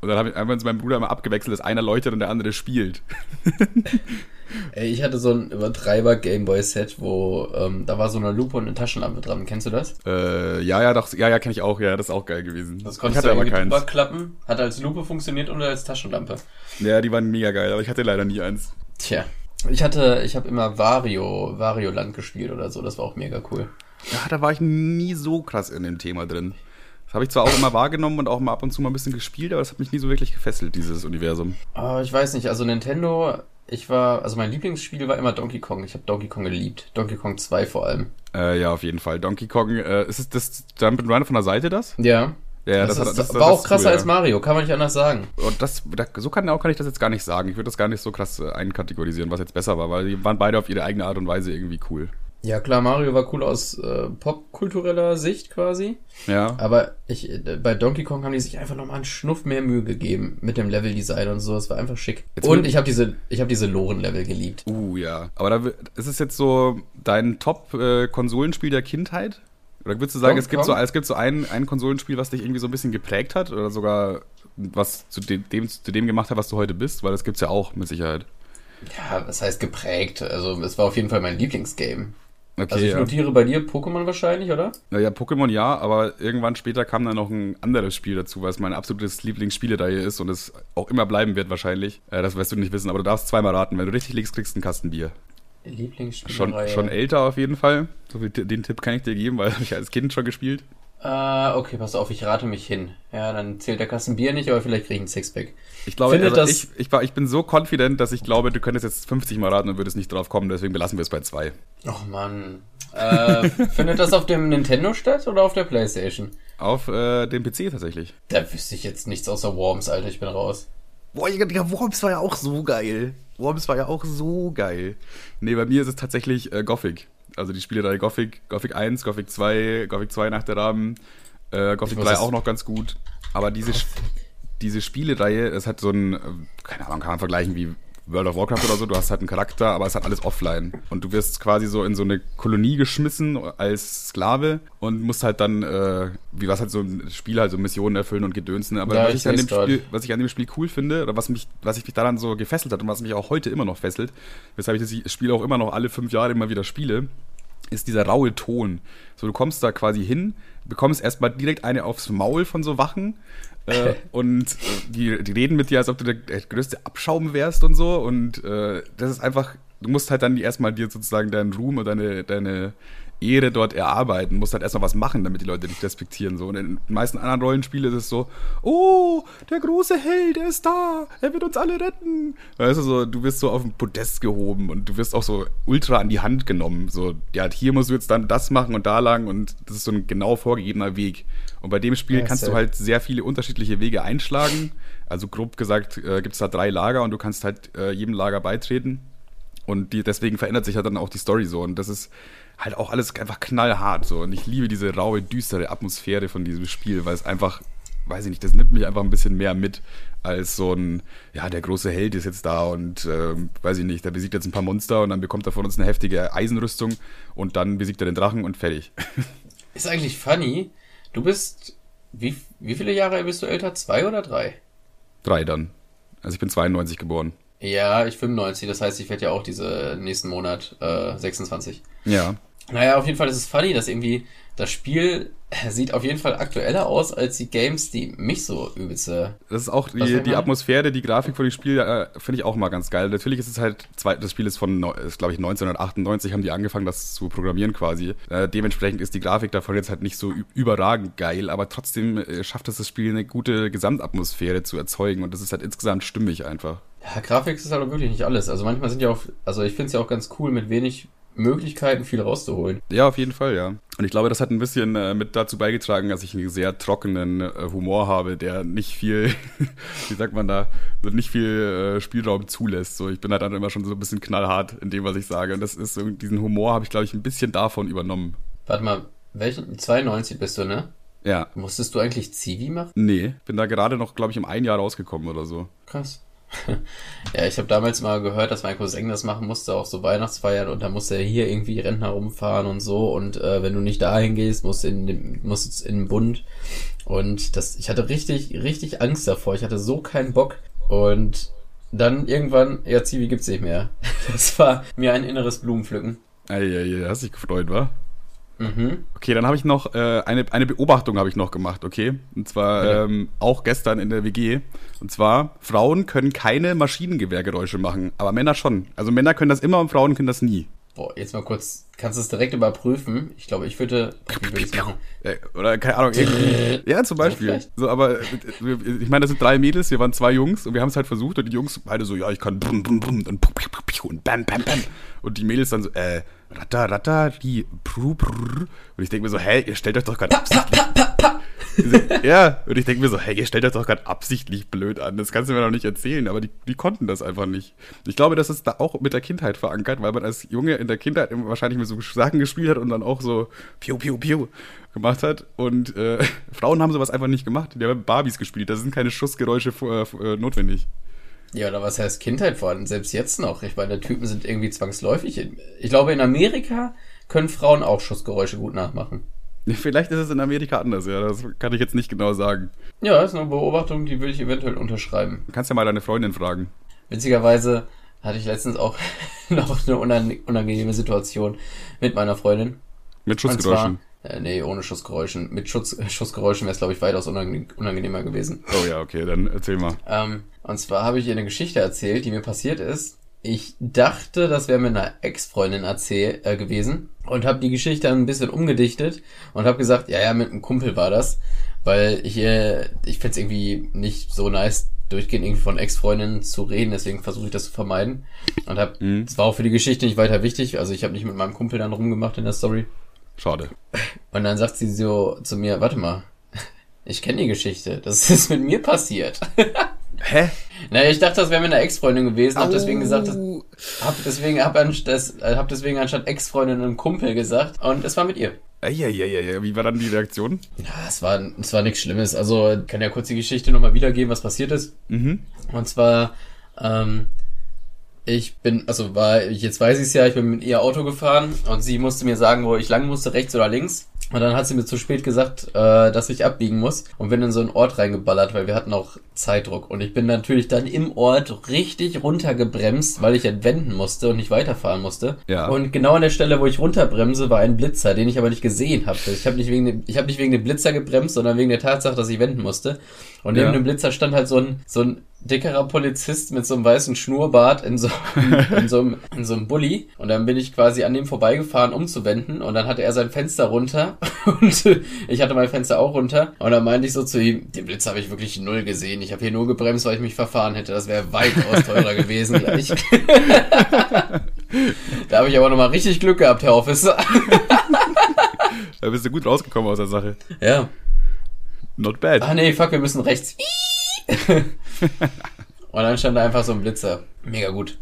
Und dann haben wir uns mit meinem Bruder immer abgewechselt, dass einer leuchtet und der andere spielt. Ey, ich hatte so ein Übertreiber Gameboy Set, wo ähm, da war so eine Lupe und eine Taschenlampe dran. Kennst du das? Äh, ja, ja, doch, ja, ja, kenne ich auch, ja, das ist auch geil gewesen. Das ich konntest hatte du aber keins. drüber klappen. Hat als Lupe funktioniert und als Taschenlampe. Ja, die waren mega geil, aber ich hatte leider nie eins. Tja. Ich hatte, ich habe immer Vario, Vario Land gespielt oder so. Das war auch mega cool. Ja, da war ich nie so krass in dem Thema drin. Das habe ich zwar auch immer wahrgenommen und auch mal ab und zu mal ein bisschen gespielt, aber das hat mich nie so wirklich gefesselt, dieses Universum. Aber ich weiß nicht, also Nintendo, ich war, also mein Lieblingsspiel war immer Donkey Kong. Ich habe Donkey Kong geliebt. Donkey Kong 2 vor allem. Äh, ja, auf jeden Fall. Donkey Kong, äh, ist es das Jump'n'Run von der Seite das? Ja. Ja, das, hat- ist, das- war das auch ist krasser cool, als. Mario, kann man nicht anders sagen. Und das, da, so kann, auch kann ich das jetzt gar nicht sagen. Ich würde das gar nicht so krass äh, einkategorisieren, was jetzt besser war, weil die waren beide auf ihre eigene Art und Weise irgendwie cool. Ja, klar, Mario war cool aus äh, popkultureller Sicht quasi. Ja. Aber ich, äh, bei Donkey Kong haben die sich einfach nochmal einen Schnuff mehr Mühe gegeben mit dem Leveldesign und so. Es war einfach schick. Jetzt und ich habe diese, ich habe diese Loren-Level geliebt. Uh, ja. Aber da, ist es jetzt so dein Top-Konsolenspiel der Kindheit? Oder würdest du sagen, es gibt so, es gibt so ein, ein Konsolenspiel, was dich irgendwie so ein bisschen geprägt hat? Oder sogar was zu dem, dem, zu dem gemacht hat, was du heute bist? Weil das gibt's ja auch mit Sicherheit. Ja, was heißt geprägt? Also es war auf jeden Fall mein Lieblingsgame. Okay, Also ich ja. notiere bei dir Pokémon wahrscheinlich, oder? Naja, Pokémon ja, aber irgendwann später kam dann noch ein anderes Spiel dazu, was mein absolutes Lieblingsspielereihe ist und es auch immer bleiben wird wahrscheinlich. Äh, das wirst du nicht wissen, aber du darfst zweimal raten. Wenn du richtig liegst, kriegst du einen Kasten Bier. Schon, Lieblingsspielereihe. schon älter auf jeden Fall. So viel, den Tipp kann ich dir geben, weil ich als Kind schon gespielt. Äh, okay, pass auf, ich rate mich hin. Ja, dann zählt der Kasten Bier nicht, aber vielleicht kriege ich ein Sixpack. Ich glaube, Findet also das- ich, ich, ich bin so confident, dass ich glaube, du könntest jetzt 50 Mal raten und würdest nicht drauf kommen, deswegen belassen wir es bei zwei. Och Mann. Äh, findet das auf dem Nintendo statt oder auf der Playstation? Auf äh, dem PC tatsächlich. Da wüsste ich jetzt nichts außer Worms, Alter, ich bin raus. Boah, ja, Worms war ja auch so geil. Worms war ja auch so geil. Nee, bei mir ist es tatsächlich äh, Gothic. Also die Spielereihe Gothic, Gothic 1, Gothic 2, Gothic 2 nach der Rahmen, äh, Gothic muss 3 das- auch noch ganz gut. Aber diese, diese Spielereihe, es hat so ein, äh, keine Ahnung, kann man vergleichen wie World of Warcraft oder so, du hast halt einen Charakter, aber es hat alles offline. Und du wirst quasi so in so eine Kolonie geschmissen als Sklave und musst halt dann, äh, wie was halt so ein Spiel halt so Missionen erfüllen und gedönsen. Aber Ja, was, ich an dem. Spiel, was ich an dem Spiel cool finde, oder was mich, was ich mich daran so gefesselt hat und was mich auch heute immer noch fesselt, weshalb ich das Spiel auch immer noch alle fünf Jahre immer wieder spiele, ist dieser raue Ton. So, du kommst da quasi hin, bekommst erstmal direkt eine aufs Maul von so Wachen äh, und äh, die, die reden mit dir, als ob du der, der größte Abschaum wärst und so. Und äh, das ist einfach, du musst halt dann erstmal dir sozusagen deinen Ruhm und deine, deine Ehre dort erarbeiten, musst halt erstmal was machen, damit die Leute dich respektieren. So. Und in den meisten anderen Rollenspielen ist es so, oh, der große Held, er ist da, er wird uns alle retten. Weißt du, so, du wirst so auf den Podest gehoben und du wirst auch so ultra an die Hand genommen. So, ja, hier musst du jetzt dann das machen und da lang und das ist so ein genau vorgegebener Weg. Und bei dem Spiel Ja, kannst du halt sehr viele unterschiedliche Wege einschlagen. Also grob gesagt äh, gibt es da drei Lager und du kannst halt äh, jedem Lager beitreten. Und die, deswegen verändert sich halt dann auch die Story so. Und das ist halt auch alles einfach knallhart so. Und ich liebe diese raue, düstere Atmosphäre von diesem Spiel, weil es einfach, weiß ich nicht, das nimmt mich einfach ein bisschen mehr mit als so ein, ja, der große Held ist jetzt da und ähm, weiß ich nicht, der besiegt jetzt ein paar Monster und dann bekommt er von uns eine heftige Eisenrüstung und dann besiegt er den Drachen und fertig. Ist eigentlich funny. Du bist, wie, wie viele Jahre bist du älter? Zwei oder drei? Drei dann. Also ich bin 92 geboren. Ja, ich 95, das heißt, ich werde ja auch diese nächsten Monat äh, 26. Ja. Naja, auf jeden Fall ist es funny, dass irgendwie das Spiel sieht auf jeden Fall aktueller aus als die Games, die mich so übelste. Das ist auch die, die? Atmosphäre, die Grafik von dem Spiel, äh, finde ich auch mal ganz geil. Natürlich ist es halt, zwei, das Spiel ist von, ist, glaube ich, 1998 haben die angefangen, das zu programmieren quasi. Äh, dementsprechend ist die Grafik davon jetzt halt nicht so überragend geil, aber trotzdem äh, schafft es das Spiel eine gute Gesamtatmosphäre zu erzeugen und das ist halt insgesamt stimmig einfach. Ja, Grafik ist halt auch wirklich nicht alles. Also manchmal sind ja auch, also ich finde es ja auch ganz cool, mit wenig Möglichkeiten viel rauszuholen. Ja, auf jeden Fall, ja. Und ich glaube, das hat ein bisschen äh, mit dazu beigetragen, dass ich einen sehr trockenen äh, Humor habe, der nicht viel, wie sagt man da, nicht viel äh, Spielraum zulässt. So, ich bin halt dann immer schon so ein bisschen knallhart in dem, was ich sage. Und das ist so, diesen Humor habe ich, glaube ich, ein bisschen davon übernommen. Warte mal, welchen? 92 bist du, ne? Ja. Musstest du eigentlich Zivi machen? Nee, bin da gerade noch, glaube ich, um ein Jahr rausgekommen oder so. Krass. ja, ich habe damals mal gehört, dass mein Cousin das machen musste auf so Weihnachtsfeiern und da musste er hier irgendwie Rentner rumfahren und so und äh, wenn du nicht dahin gehst, musst du in musst in den Bund und das, ich hatte richtig, richtig Angst davor. Ich hatte so keinen Bock und dann irgendwann, ja, Zivi gibt's nicht mehr. Das war mir ein inneres Blumenpflücken. Eieiei, hast dich gefreut, wa? Mhm. Okay, dann habe ich noch äh, eine, eine Beobachtung habe ich noch gemacht, okay? Und zwar Bitte. ähm, auch gestern in der WG. Und zwar, Frauen können keine Maschinengewehrgeräusche machen, aber Männer schon. Also Männer können das immer und Frauen können das nie. Boah, jetzt mal kurz, kannst du es direkt überprüfen? Ich glaube, ich würde, wie würde ich's machen? Oder keine Ahnung. Ja, zum Beispiel. vielleicht. So, aber äh, ich meine, das sind drei Mädels, wir waren zwei Jungs und wir haben es halt versucht und die Jungs beide so, ja, ich kann und bam, bam, bam. Und die Mädels dann so, äh, ratta, ratta, die, prr, prr. Und ich denke mir so, hä, ihr stellt euch doch gerade absichtlich. ja, und ich denke mir so, hey, ihr stellt das doch gerade absichtlich blöd an. Das kannst du mir doch nicht erzählen, aber die, die konnten das einfach nicht. Ich glaube, das ist da auch mit der Kindheit verankert, weil man als Junge in der Kindheit wahrscheinlich mit so Sachen gespielt hat und dann auch so piu, piu, piu gemacht hat. Und äh, Frauen haben sowas einfach nicht gemacht. Die haben Barbies gespielt. Da sind keine Schussgeräusche äh, notwendig. Ja, oder was heißt Kindheit vor allem? Selbst jetzt noch. Ich meine, Typen sind irgendwie zwangsläufig. Ich glaube, in Amerika können Frauen auch Schussgeräusche gut nachmachen. Vielleicht ist es in Amerika anders, ja. Das kann ich jetzt nicht genau sagen. Ja, das ist eine Beobachtung, die würde ich eventuell unterschreiben. Du kannst ja mal deine Freundin fragen. Witzigerweise hatte ich letztens auch noch eine unangenehme Situation mit meiner Freundin. Mit Schussgeräuschen? Äh, nee, ohne Schussgeräuschen. Mit Schutz, Schussgeräuschen wäre es, glaube ich, weitaus unangenehmer gewesen. Oh ja, okay, dann erzähl mal. Ähm, und zwar habe ich ihr eine Geschichte erzählt, die mir passiert ist. Ich dachte, das wäre mit einer Ex-Freundin erzähl äh, gewesen und habe die Geschichte dann ein bisschen umgedichtet und habe gesagt, ja, ja, mit einem Kumpel war das, weil ich äh, ich find's irgendwie nicht so nice, durchgehend irgendwie von Ex-Freundinnen zu reden, deswegen versuche ich das zu vermeiden und habe, mhm. das war auch für die Geschichte nicht weiter wichtig, also ich habe nicht mit meinem Kumpel dann rumgemacht in der Story. Schade. Und dann sagt sie so zu mir, warte mal, ich kenne die Geschichte, das ist mit mir passiert. Hä? Naja, ich dachte, das wäre mit einer Ex-Freundin gewesen, hab deswegen gesagt, hab deswegen, hab, äh, hab deswegen anstatt Ex-Freundin einen Kumpel gesagt und es war mit ihr. Ja. Wie war dann die Reaktion? Ja, es war, es war nichts Schlimmes. Also, ich kann ja kurz die Geschichte nochmal wiedergeben, was passiert ist. Mhm. Und zwar, ähm, ich bin, also war, jetzt weiß ich es ja, ich bin mit ihr Auto gefahren und sie musste mir sagen, wo ich lang musste, rechts oder links. Und dann hat sie mir zu spät gesagt, äh, dass ich abbiegen muss und bin in so einen Ort reingeballert, weil wir hatten auch Zeitdruck. Und ich bin natürlich dann im Ort richtig runtergebremst, weil ich entwenden musste und nicht weiterfahren musste. Ja. Und genau an der Stelle, wo ich runterbremse, war ein Blitzer, den ich aber nicht gesehen habe. Ich habe nicht wegen dem, ich habe nicht wegen dem Blitzer gebremst, sondern wegen der Tatsache, dass ich wenden musste. Und neben ja. dem Blitzer stand halt so ein, so ein dickerer Polizist mit so einem weißen Schnurrbart in so, in so, einem, in so einem Bulli. Und dann bin ich quasi an dem vorbeigefahren, um zu wenden. Und dann hatte er sein Fenster runter und ich hatte mein Fenster auch runter. Und dann meinte ich so zu ihm, den Blitz habe ich wirklich null gesehen. Ich habe hier nur gebremst, weil ich mich verfahren hätte. Das wäre weitaus teurer gewesen gleich. da habe ich aber nochmal richtig Glück gehabt, Herr Officer. da bist du gut rausgekommen aus der Sache. Ja. Not bad. Ah nee, fuck, wir müssen rechts. Und dann stand da einfach so ein Blitzer. Mega gut.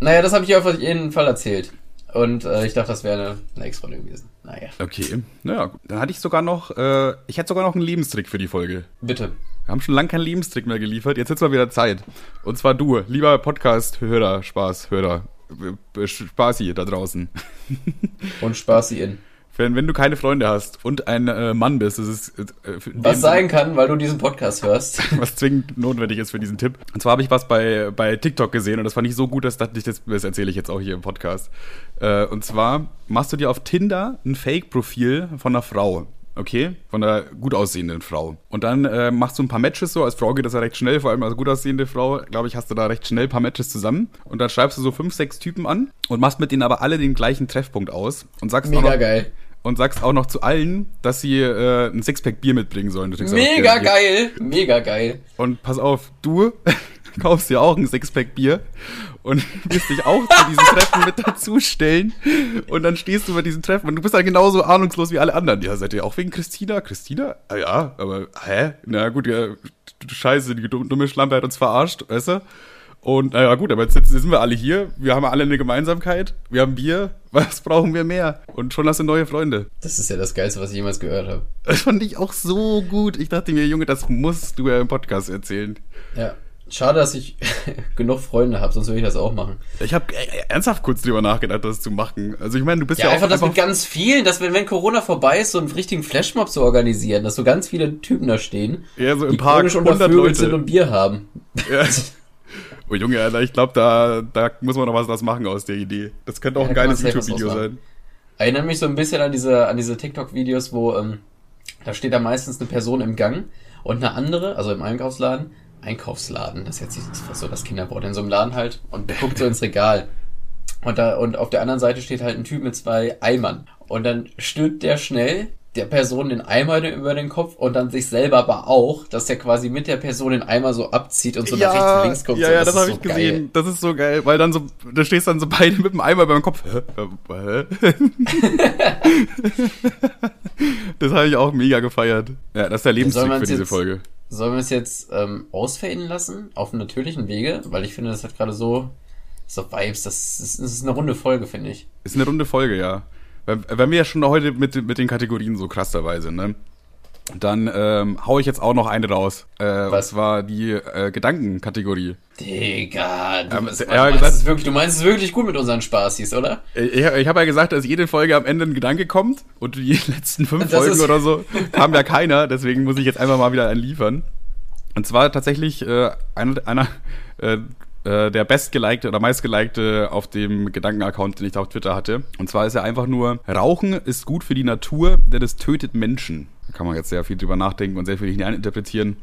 Naja, das habe ich auf jeden Fall erzählt. Und äh, ich dachte, das wäre eine, eine Ex-Freundin gewesen. Naja. Okay, naja, dann hatte ich sogar noch, äh, ich hätte sogar noch einen Lebenstrick für die Folge. Bitte. Wir haben schon lange keinen Lebenstrick mehr geliefert. Jetzt ist mal wieder Zeit. Und zwar du, lieber Podcast-Hörer, Spaß, Hörer, Spaßi da draußen. Und Spaßi in. Wenn, wenn du keine Freunde hast und ein äh, Mann bist, das ist äh, was sein kann, weil du diesen Podcast hörst. was zwingend notwendig ist für diesen Tipp. Und zwar habe ich was bei bei TikTok gesehen und das fand ich so gut, dass dachte ich, das, das erzähle ich jetzt auch hier im Podcast. Äh, und zwar machst du dir auf Tinder ein Fake-Profil von einer Frau okay, von einer gut aussehenden Frau. Und dann äh, machst du ein paar Matches so, als Frau geht das ja recht schnell, vor allem als gut aussehende Frau, glaube ich, hast du da recht schnell ein paar Matches zusammen. Und dann schreibst du so fünf, sechs Typen an und machst mit denen aber alle den gleichen Treffpunkt aus und sagst Mega noch, geil. Und sagst auch noch zu allen, dass sie äh, ein Sixpack Bier mitbringen sollen. Mega geil, mega geil. Und pass auf, du kaufst dir auch ein Sixpack Bier und wirst dich auch zu diesem Treffen mit dazustellen. Und dann stehst du bei diesem Treffen und du bist halt genauso ahnungslos wie alle anderen. Ja, seid ihr auch wegen Christina? Christina? Ah ja, aber hä? Na gut, ja, scheiße, die dumme Schlampe hat uns verarscht, weißt du? Und naja, gut, aber jetzt, jetzt sind wir alle hier. Wir haben alle eine Gemeinsamkeit. Wir haben Bier. Was brauchen wir mehr? Und schon hast du neue Freunde. Das ist ja das Geilste, was ich jemals gehört habe. Das fand ich auch so gut. Ich dachte mir, Junge, das musst du ja im Podcast erzählen. Ja. Schade, dass ich genug Freunde habe, sonst würde ich das auch machen. Ich habe ernsthaft kurz drüber nachgedacht, das zu machen. Also ich meine, du bist ja, ja einfach das mit ganz vielen, dass wenn, wenn Corona vorbei ist, so einen richtigen Flashmob zu organisieren, dass so ganz viele Typen da stehen, ja, so im die Park 100 Leute sind und Bier haben. Ja. Oh Junge, Alter, ich glaube, da, da muss man noch was, machen aus der Idee. Das könnte auch ja, ein geiles YouTube-Video sein. Erinnert mich so ein bisschen an diese, an diese TikTok-Videos, wo ähm, da steht da meistens eine Person im Gang und eine andere, also im Einkaufsladen, Einkaufsladen, das ist jetzt nicht so das Kinderwort, in so einem Laden halt und guckt so ins Regal. Und da, und auf der anderen Seite steht halt ein Typ mit zwei Eimern. Und dann stülpt der schnell der Person den Eimer über den Kopf und dann sich selber aber auch, dass der quasi mit der Person den Eimer so abzieht und so nach rechts und links guckt. Ja, so, ja, das, ist habe so ich gesehen. geil. Das ist so geil, weil dann so, da stehst dann so beide mit dem Eimer beim Kopf. Hä? Hä? das habe ich auch mega gefeiert. Ja, das ist der Lebenszweck man's für diese jetzt- Folge. Sollen wir es jetzt ähm, ausfaden lassen auf einem natürlichen Wege? Weil ich finde, das hat gerade so, so Vibes. Das ist, das ist eine runde Folge, finde ich. Ist eine runde Folge, ja. Wenn, wenn wir ja schon heute mit, mit den Kategorien so krass dabei sind, ne? Dann ähm, hau ich jetzt auch noch eine raus. Äh, Was war die äh, Gedankenkategorie? Digga, du, Ähm, er hat meinst gesagt- es wirklich, du meinst es wirklich gut mit unseren Spaßis, oder? Ich, ich habe ja gesagt, dass jede Folge am Ende ein Gedanke kommt und die letzten fünf Das Folgen oder so kam ja keiner, deswegen muss ich jetzt einfach mal wieder einen liefern. Und zwar tatsächlich äh, einer, einer äh, äh, der bestgelikte oder meistgelikte auf dem Gedankenaccount, den ich da auf Twitter hatte. Und zwar ist er einfach nur, Rauchen ist gut für die Natur, denn es tötet Menschen. Da kann man jetzt sehr viel drüber nachdenken und sehr viel hineininterpretieren.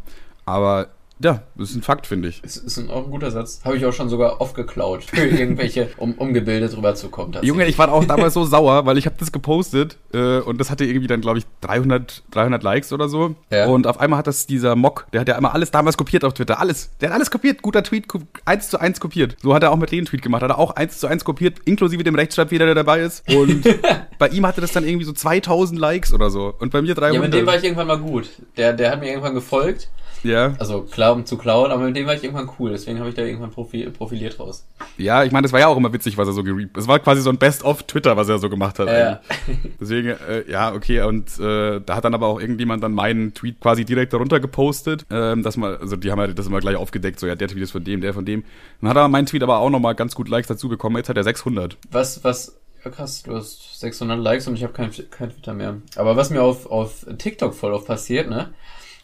Aber ja, das ist ein Fakt, finde ich. Ist, ist ein, auch ein guter Satz. Habe ich auch schon sogar oft geklaut. Für irgendwelche, um, um Gebilde drüber zu kommen. tatsächlich. Junge, ich war auch damals so sauer, weil ich habe das gepostet äh, und das hatte irgendwie dann, glaube ich, 300, 300 Likes oder so. Ja. Und auf einmal hat das dieser Mock, der hat ja immer alles damals kopiert auf Twitter. Alles. Der hat alles kopiert. Guter Tweet, eins zu eins kopiert. So hat er auch mit den Tweet gemacht. Hat er auch eins zu eins kopiert, inklusive dem Rechtschreibfehler, der dabei ist. Und bei ihm hatte das dann irgendwie so 2000 Likes oder so. Und bei mir 300. Ja, mit dem war ich irgendwann mal gut. Der, der hat mir irgendwann gefolgt. Ja. Also klar, um zu klauen, aber mit dem war ich irgendwann cool. Deswegen habe ich da irgendwann profi profiliert raus. ja, ich meine, das war ja auch immer witzig, was er so gereapt. Es war quasi so ein Best-of Twitter, was er so gemacht hat. Ja. eigentlich. Deswegen, äh, ja, okay, und äh, da hat dann aber auch irgendjemand dann meinen Tweet quasi direkt darunter gepostet, ähm, dass man, also die haben halt das immer gleich aufgedeckt, so ja, der Tweet ist von dem, der von dem. Dann hat er meinen Tweet aber auch nochmal ganz gut Likes dazu bekommen, jetzt hat er 600. Was, was, ja krass, du hast 600 Likes und ich habe kein, kein Twitter mehr. Aber was mir auf, auf TikTok voll oft passiert, ne?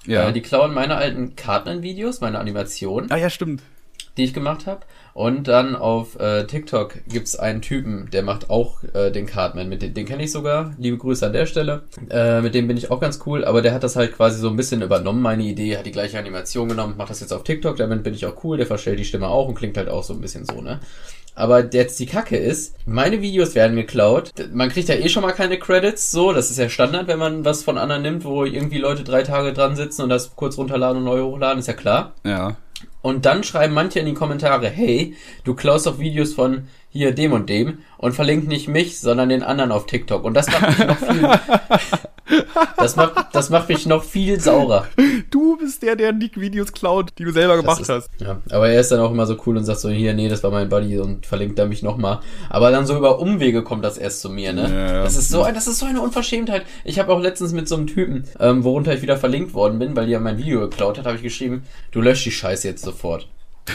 Ja. Äh, die klauen meine alten Cartman-Videos, meine Animation, ah ja, stimmt. Die ich gemacht habe. Und dann auf äh, TikTok gibt's einen Typen, der macht auch äh, den Cartman. Mit dem, den kenne ich sogar. Liebe Grüße an der Stelle. Äh, mit dem bin ich auch ganz cool. Aber der hat das halt quasi so ein bisschen übernommen, meine Idee. Hat die gleiche Animation genommen, macht das jetzt auf TikTok. Damit bin ich auch cool. Der verstellt die Stimme auch und klingt halt auch so ein bisschen so, ne? Aber jetzt die Kacke ist, meine Videos werden geklaut. Man kriegt ja eh schon mal keine Credits, so. Das ist ja Standard, wenn man was von anderen nimmt, wo irgendwie Leute drei Tage dran sitzen und das kurz runterladen und neu hochladen, ist ja klar. Ja. Und dann schreiben manche in die Kommentare, hey, du klaust doch Videos von hier dem und dem und verlinkt nicht mich, sondern den anderen auf TikTok. Und das macht mich noch viel, das macht, das macht mich noch viel saurer. Du bist der, der Nick-Videos klaut, die du selber gemacht ist, hast. Ja, aber er ist dann auch immer so cool und sagt so, hier, nee, das war mein Buddy und verlinkt er mich nochmal. Aber dann so über Umwege kommt das erst zu mir, ne? Ja. Das ist so, ein- das ist so eine Unverschämtheit. Ich habe auch letztens mit so einem Typen, ähm, worunter ich wieder verlinkt worden bin, weil die ja mein Video geklaut hat, habe ich geschrieben, du lösch die Scheiße jetzt sofort.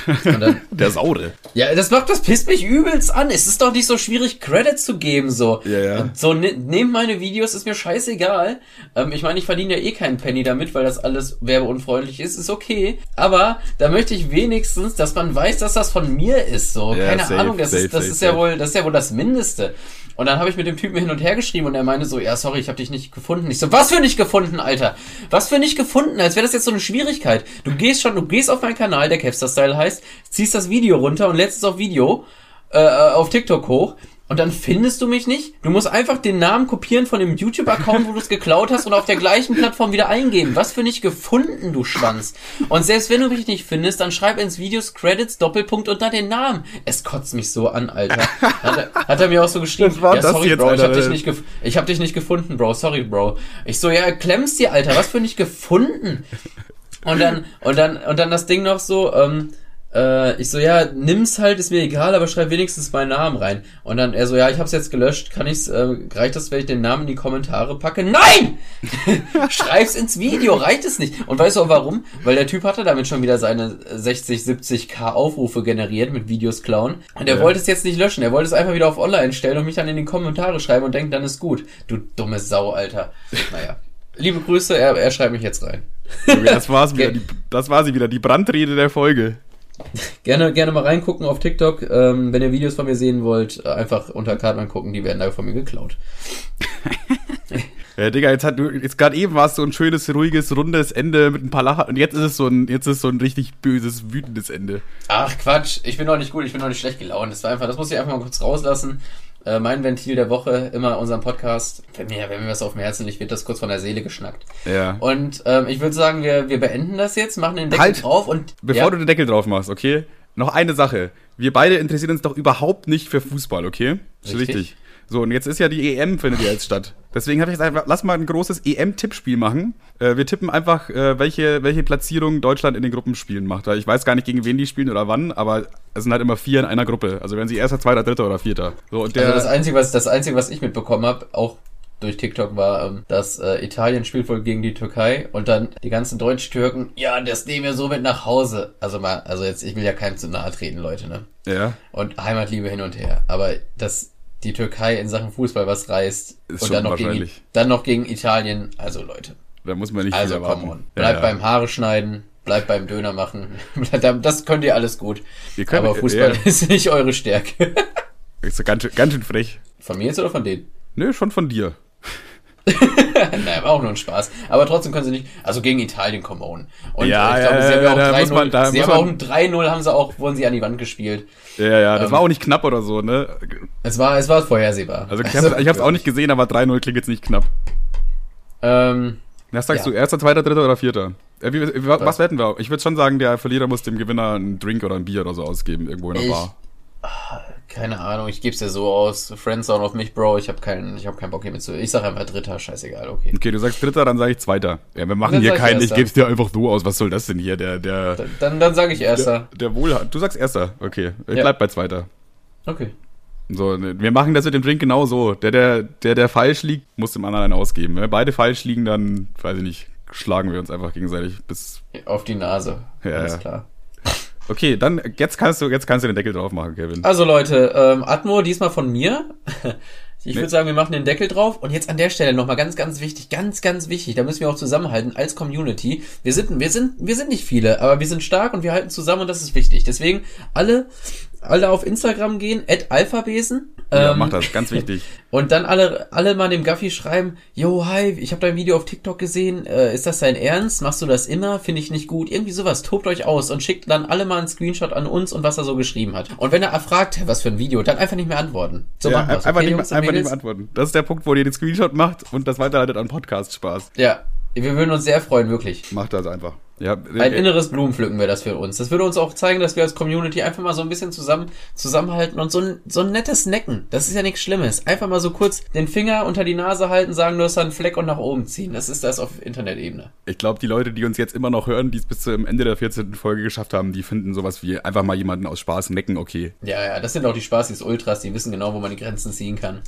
Der Saure. ja, das macht, das pisst mich übelst an. Es ist doch nicht so schwierig, Credits zu geben, so. Ja, ja. So, ne, nehmt meine Videos, ist mir scheißegal. Ähm, ich meine, ich verdiene ja eh keinen Penny damit, weil das alles werbeunfreundlich ist, ist okay. Aber da möchte ich wenigstens, dass man weiß, dass das von mir ist, so. Ja, Keine safe, Ahnung, das safe, ist, das safe, ist ja wohl, das ist ja wohl das Mindeste. Und dann habe ich mit dem Typen hin und her geschrieben und er meinte so, ja, sorry, ich habe dich nicht gefunden. Ich so, was für nicht gefunden, Alter? Was für nicht gefunden? Als wäre das jetzt so eine Schwierigkeit. Du gehst schon, du gehst auf meinen Kanal, der Kevster Style heißt, ziehst das Video runter und lädst es auf Video, äh, auf TikTok hoch. Und dann findest du mich nicht. Du musst einfach den Namen kopieren von dem YouTube-Account, wo du es geklaut hast und auf der gleichen Plattform wieder eingeben. Was für nicht gefunden, du Schwanz. Und selbst wenn du mich nicht findest, dann schreib ins Videos Credits Doppelpunkt unter den Namen. Es kotzt mich so an, Alter. Hat er, hat er mir auch so geschrieben. Ja, sorry, jetzt, Bro, ich hab, Alter? dich nicht ich hab dich nicht gefunden, Bro. Sorry, Bro. Ich so, ja, klemmst dir, Alter. Was für nicht gefunden? Und dann, und dann, und dann das Ding noch so, ähm, äh, ich so, ja, nimm's halt, ist mir egal, aber schreib wenigstens meinen Namen rein. Und dann er so, ja, ich hab's jetzt gelöscht, kann ich's, äh, reicht das, wenn ich den Namen in die Kommentare packe? Nein! Schreib's ins Video, reicht es nicht. Und weißt du auch warum? Weil der Typ hatte damit schon wieder seine 60, 70k Aufrufe generiert mit Videos klauen. Und er Ja. wollte es jetzt nicht löschen, er wollte es einfach wieder auf online stellen und mich dann in die Kommentare schreiben und denkt, dann ist gut. Du dumme Sau, Alter. Naja. Liebe Grüße, er, er schreibt mich jetzt rein. Das war's wieder, die, das war sie wieder, die Brandrede der Folge. Gerne, gerne mal reingucken auf TikTok. Ähm, wenn ihr Videos von mir sehen wollt, äh, einfach unter Cartman gucken, die werden da von mir geklaut. Ja, Digga, jetzt hat du, jetzt gerade eben war es so ein schönes, ruhiges, rundes Ende mit ein paar Lacher und jetzt ist es so ein, jetzt ist es so ein richtig böses, wütendes Ende. Ach Quatsch, ich bin doch nicht gut, ich bin doch nicht schlecht gelaunt. Das war einfach, das muss ich einfach mal kurz rauslassen. Äh, mein Ventil der Woche, immer unseren Podcast. Wenn mir, wenn mir was auf dem Herzen liegt, wird das kurz von der Seele geschnackt. Ja. Und ähm, ich würde sagen, wir, wir beenden das jetzt, machen den Deckel Halt! drauf und Bevor ja, du den Deckel drauf machst, okay? Noch eine Sache. Wir beide interessieren uns doch überhaupt nicht für Fußball, okay? Ist Richtig. richtig. So, und jetzt ist ja die EM, findet ja jetzt statt. Deswegen habe ich gesagt, lass mal ein großes EM-Tippspiel machen. Äh, wir tippen einfach, äh, welche, welche Platzierung Deutschland in den Gruppenspielen macht. Weil ich weiß gar nicht, gegen wen die spielen oder wann, aber es sind halt immer vier in einer Gruppe. Also wenn sie erster, zweiter, dritter oder vierter. So, und der, also das Einzige, was, das Einzige, was ich mitbekommen habe, auch durch TikTok war, ähm, dass äh, Italien spielt wohl gegen die Türkei und dann die ganzen Deutsch-Türken, ja, das nehmen wir so mit nach Hause. Also mal, also jetzt, ich will ja keinem zu nahe treten, Leute, ne? ja, Und Heimatliebe hin und her. Aber dass die Türkei in Sachen Fußball was reißt Ist und dann noch, gegen, dann noch gegen Italien, also Leute. da muss man nicht Also come on. Bleibt ja, beim Haare schneiden, bleibt beim Döner machen. das könnt ihr alles gut. Ihr könnt- Aber Fußball ja. ist nicht eure Stärke. Ist ganz, ganz schön frech. Von mir jetzt oder von denen? Nö, schon von dir. Nein, war auch nur ein Spaß. Aber trotzdem können sie nicht, also gegen Italien come on. Und Ja, ich glaube, ja, sie haben ja, auch muss man- 3-0, da sie haben auch ein 3-0 haben sie auch, wurden sie an die Wand gespielt. Ja, ja, das Ähm. war auch nicht knapp oder so, ne? Es war, es war vorhersehbar. Also ich hab's, ich hab's auch nicht gesehen, aber 3-0 klingt jetzt nicht knapp. Ähm, Was sagst Ja. du, erster, zweiter, dritter oder vierter? Äh, wie, wie, was, Was? wetten wir? Ich würde schon sagen, der Verlierer muss dem Gewinner einen Drink oder ein Bier oder so ausgeben, irgendwo in der Ich- Bar. Keine Ahnung, ich geb's dir so aus. Friendzone auf mich, Bro. Ich habe keinen, ich habe keinen Bock hier mit zu. Ich sag einfach Dritter, scheißegal, okay. Okay, du sagst dritter, dann sage ich zweiter. Ja, wir machen Dann hier sag ich keinen, ich erster. geb's dir einfach so aus. Was soll das denn hier? Der, der, Dann, dann, dann sage ich der, Erster. der Wohlhat. Du sagst erster, okay. Ich Ja. bleib bei zweiter. Okay. So, wir machen das mit dem Drink genau so. Der, der, der, der falsch liegt, muss dem anderen einen ausgeben. Wenn beide falsch liegen, dann, weiß ich nicht, schlagen wir uns einfach gegenseitig bis. Auf die Nase. Ja, Alles ja. klar. Okay, dann jetzt kannst du, jetzt kannst du den Deckel drauf machen, Kevin. Also Leute, ähm, Atmo, diesmal von mir. Ich Nee. würde sagen, wir machen den Deckel drauf. Und jetzt an der Stelle nochmal ganz, ganz wichtig, ganz, ganz wichtig. Da müssen wir auch zusammenhalten als Community. Wir sind, wir sind, wir sind nicht viele, aber wir sind stark und wir halten zusammen und das ist wichtig. Deswegen alle, alle auf Instagram gehen, at Alphabesen. Ja, Ähm, mach das, ganz wichtig. Und dann alle, alle mal dem Gaffi schreiben, yo, hi, ich habe dein Video auf TikTok gesehen, äh, ist das dein Ernst? Machst du das immer? Finde ich nicht gut. Irgendwie sowas, tobt euch aus und schickt dann alle mal einen Screenshot an uns und was er so geschrieben hat. Und wenn er fragt, was für ein Video, dann einfach nicht mehr antworten. So ja, machen wir's, einfach, okay, nicht, Jungs einfach nicht mehr antworten. Das ist der Punkt, wo ihr den Screenshot macht und das weiterleitet an Podcast-Spaß. Ja, wir würden uns sehr freuen, wirklich. Macht das einfach. Ja, Ein inneres Blumenpflücken wäre das für uns. Das würde uns auch zeigen, dass wir als Community einfach mal so ein bisschen zusammen zusammenhalten und so ein, so ein nettes Necken. Das ist ja nichts Schlimmes. Einfach mal so kurz den Finger unter die Nase halten, sagen, du hast da einen Fleck und nach oben ziehen. Das ist das auf Internetebene. ich glaube, die Leute, die uns jetzt immer noch hören, die es bis zum Ende der 14. Folge geschafft haben, die finden sowas wie einfach mal jemanden aus Spaß necken, okay. Ja, ja, das sind auch die Spaßis Ultras, die wissen genau, wo man die Grenzen ziehen kann.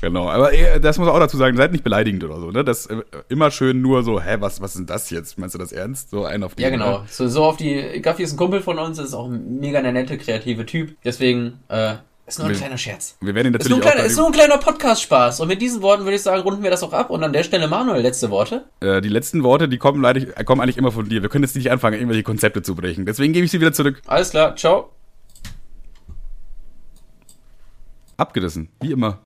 Genau. Aber äh, das muss man auch dazu sagen, seid nicht beleidigend oder so, ne? Das äh, immer schön nur so, hä, was, was ist denn das jetzt? Meinst du das ernst? So ein auf die. Ja, genau. So, so auf die, Gaffi ist ein Kumpel von uns, ist auch ein mega nette, kreative Typ. Deswegen, äh, ist nur ein Wir- kleiner Scherz. Wir werden ihn Ist nur natürlich ein kleiner, auch ist nur ein kleiner Podcast-Spaß. Und mit diesen Worten würde ich sagen, runden wir das auch ab. Und an der Stelle, Manuel, letzte Worte. äh, die letzten Worte, die kommen leider äh, kommen eigentlich immer von dir. Wir können jetzt nicht anfangen, irgendwelche Konzepte zu brechen. Deswegen gebe ich sie wieder zurück. Alles klar, ciao. Abgerissen, wie immer.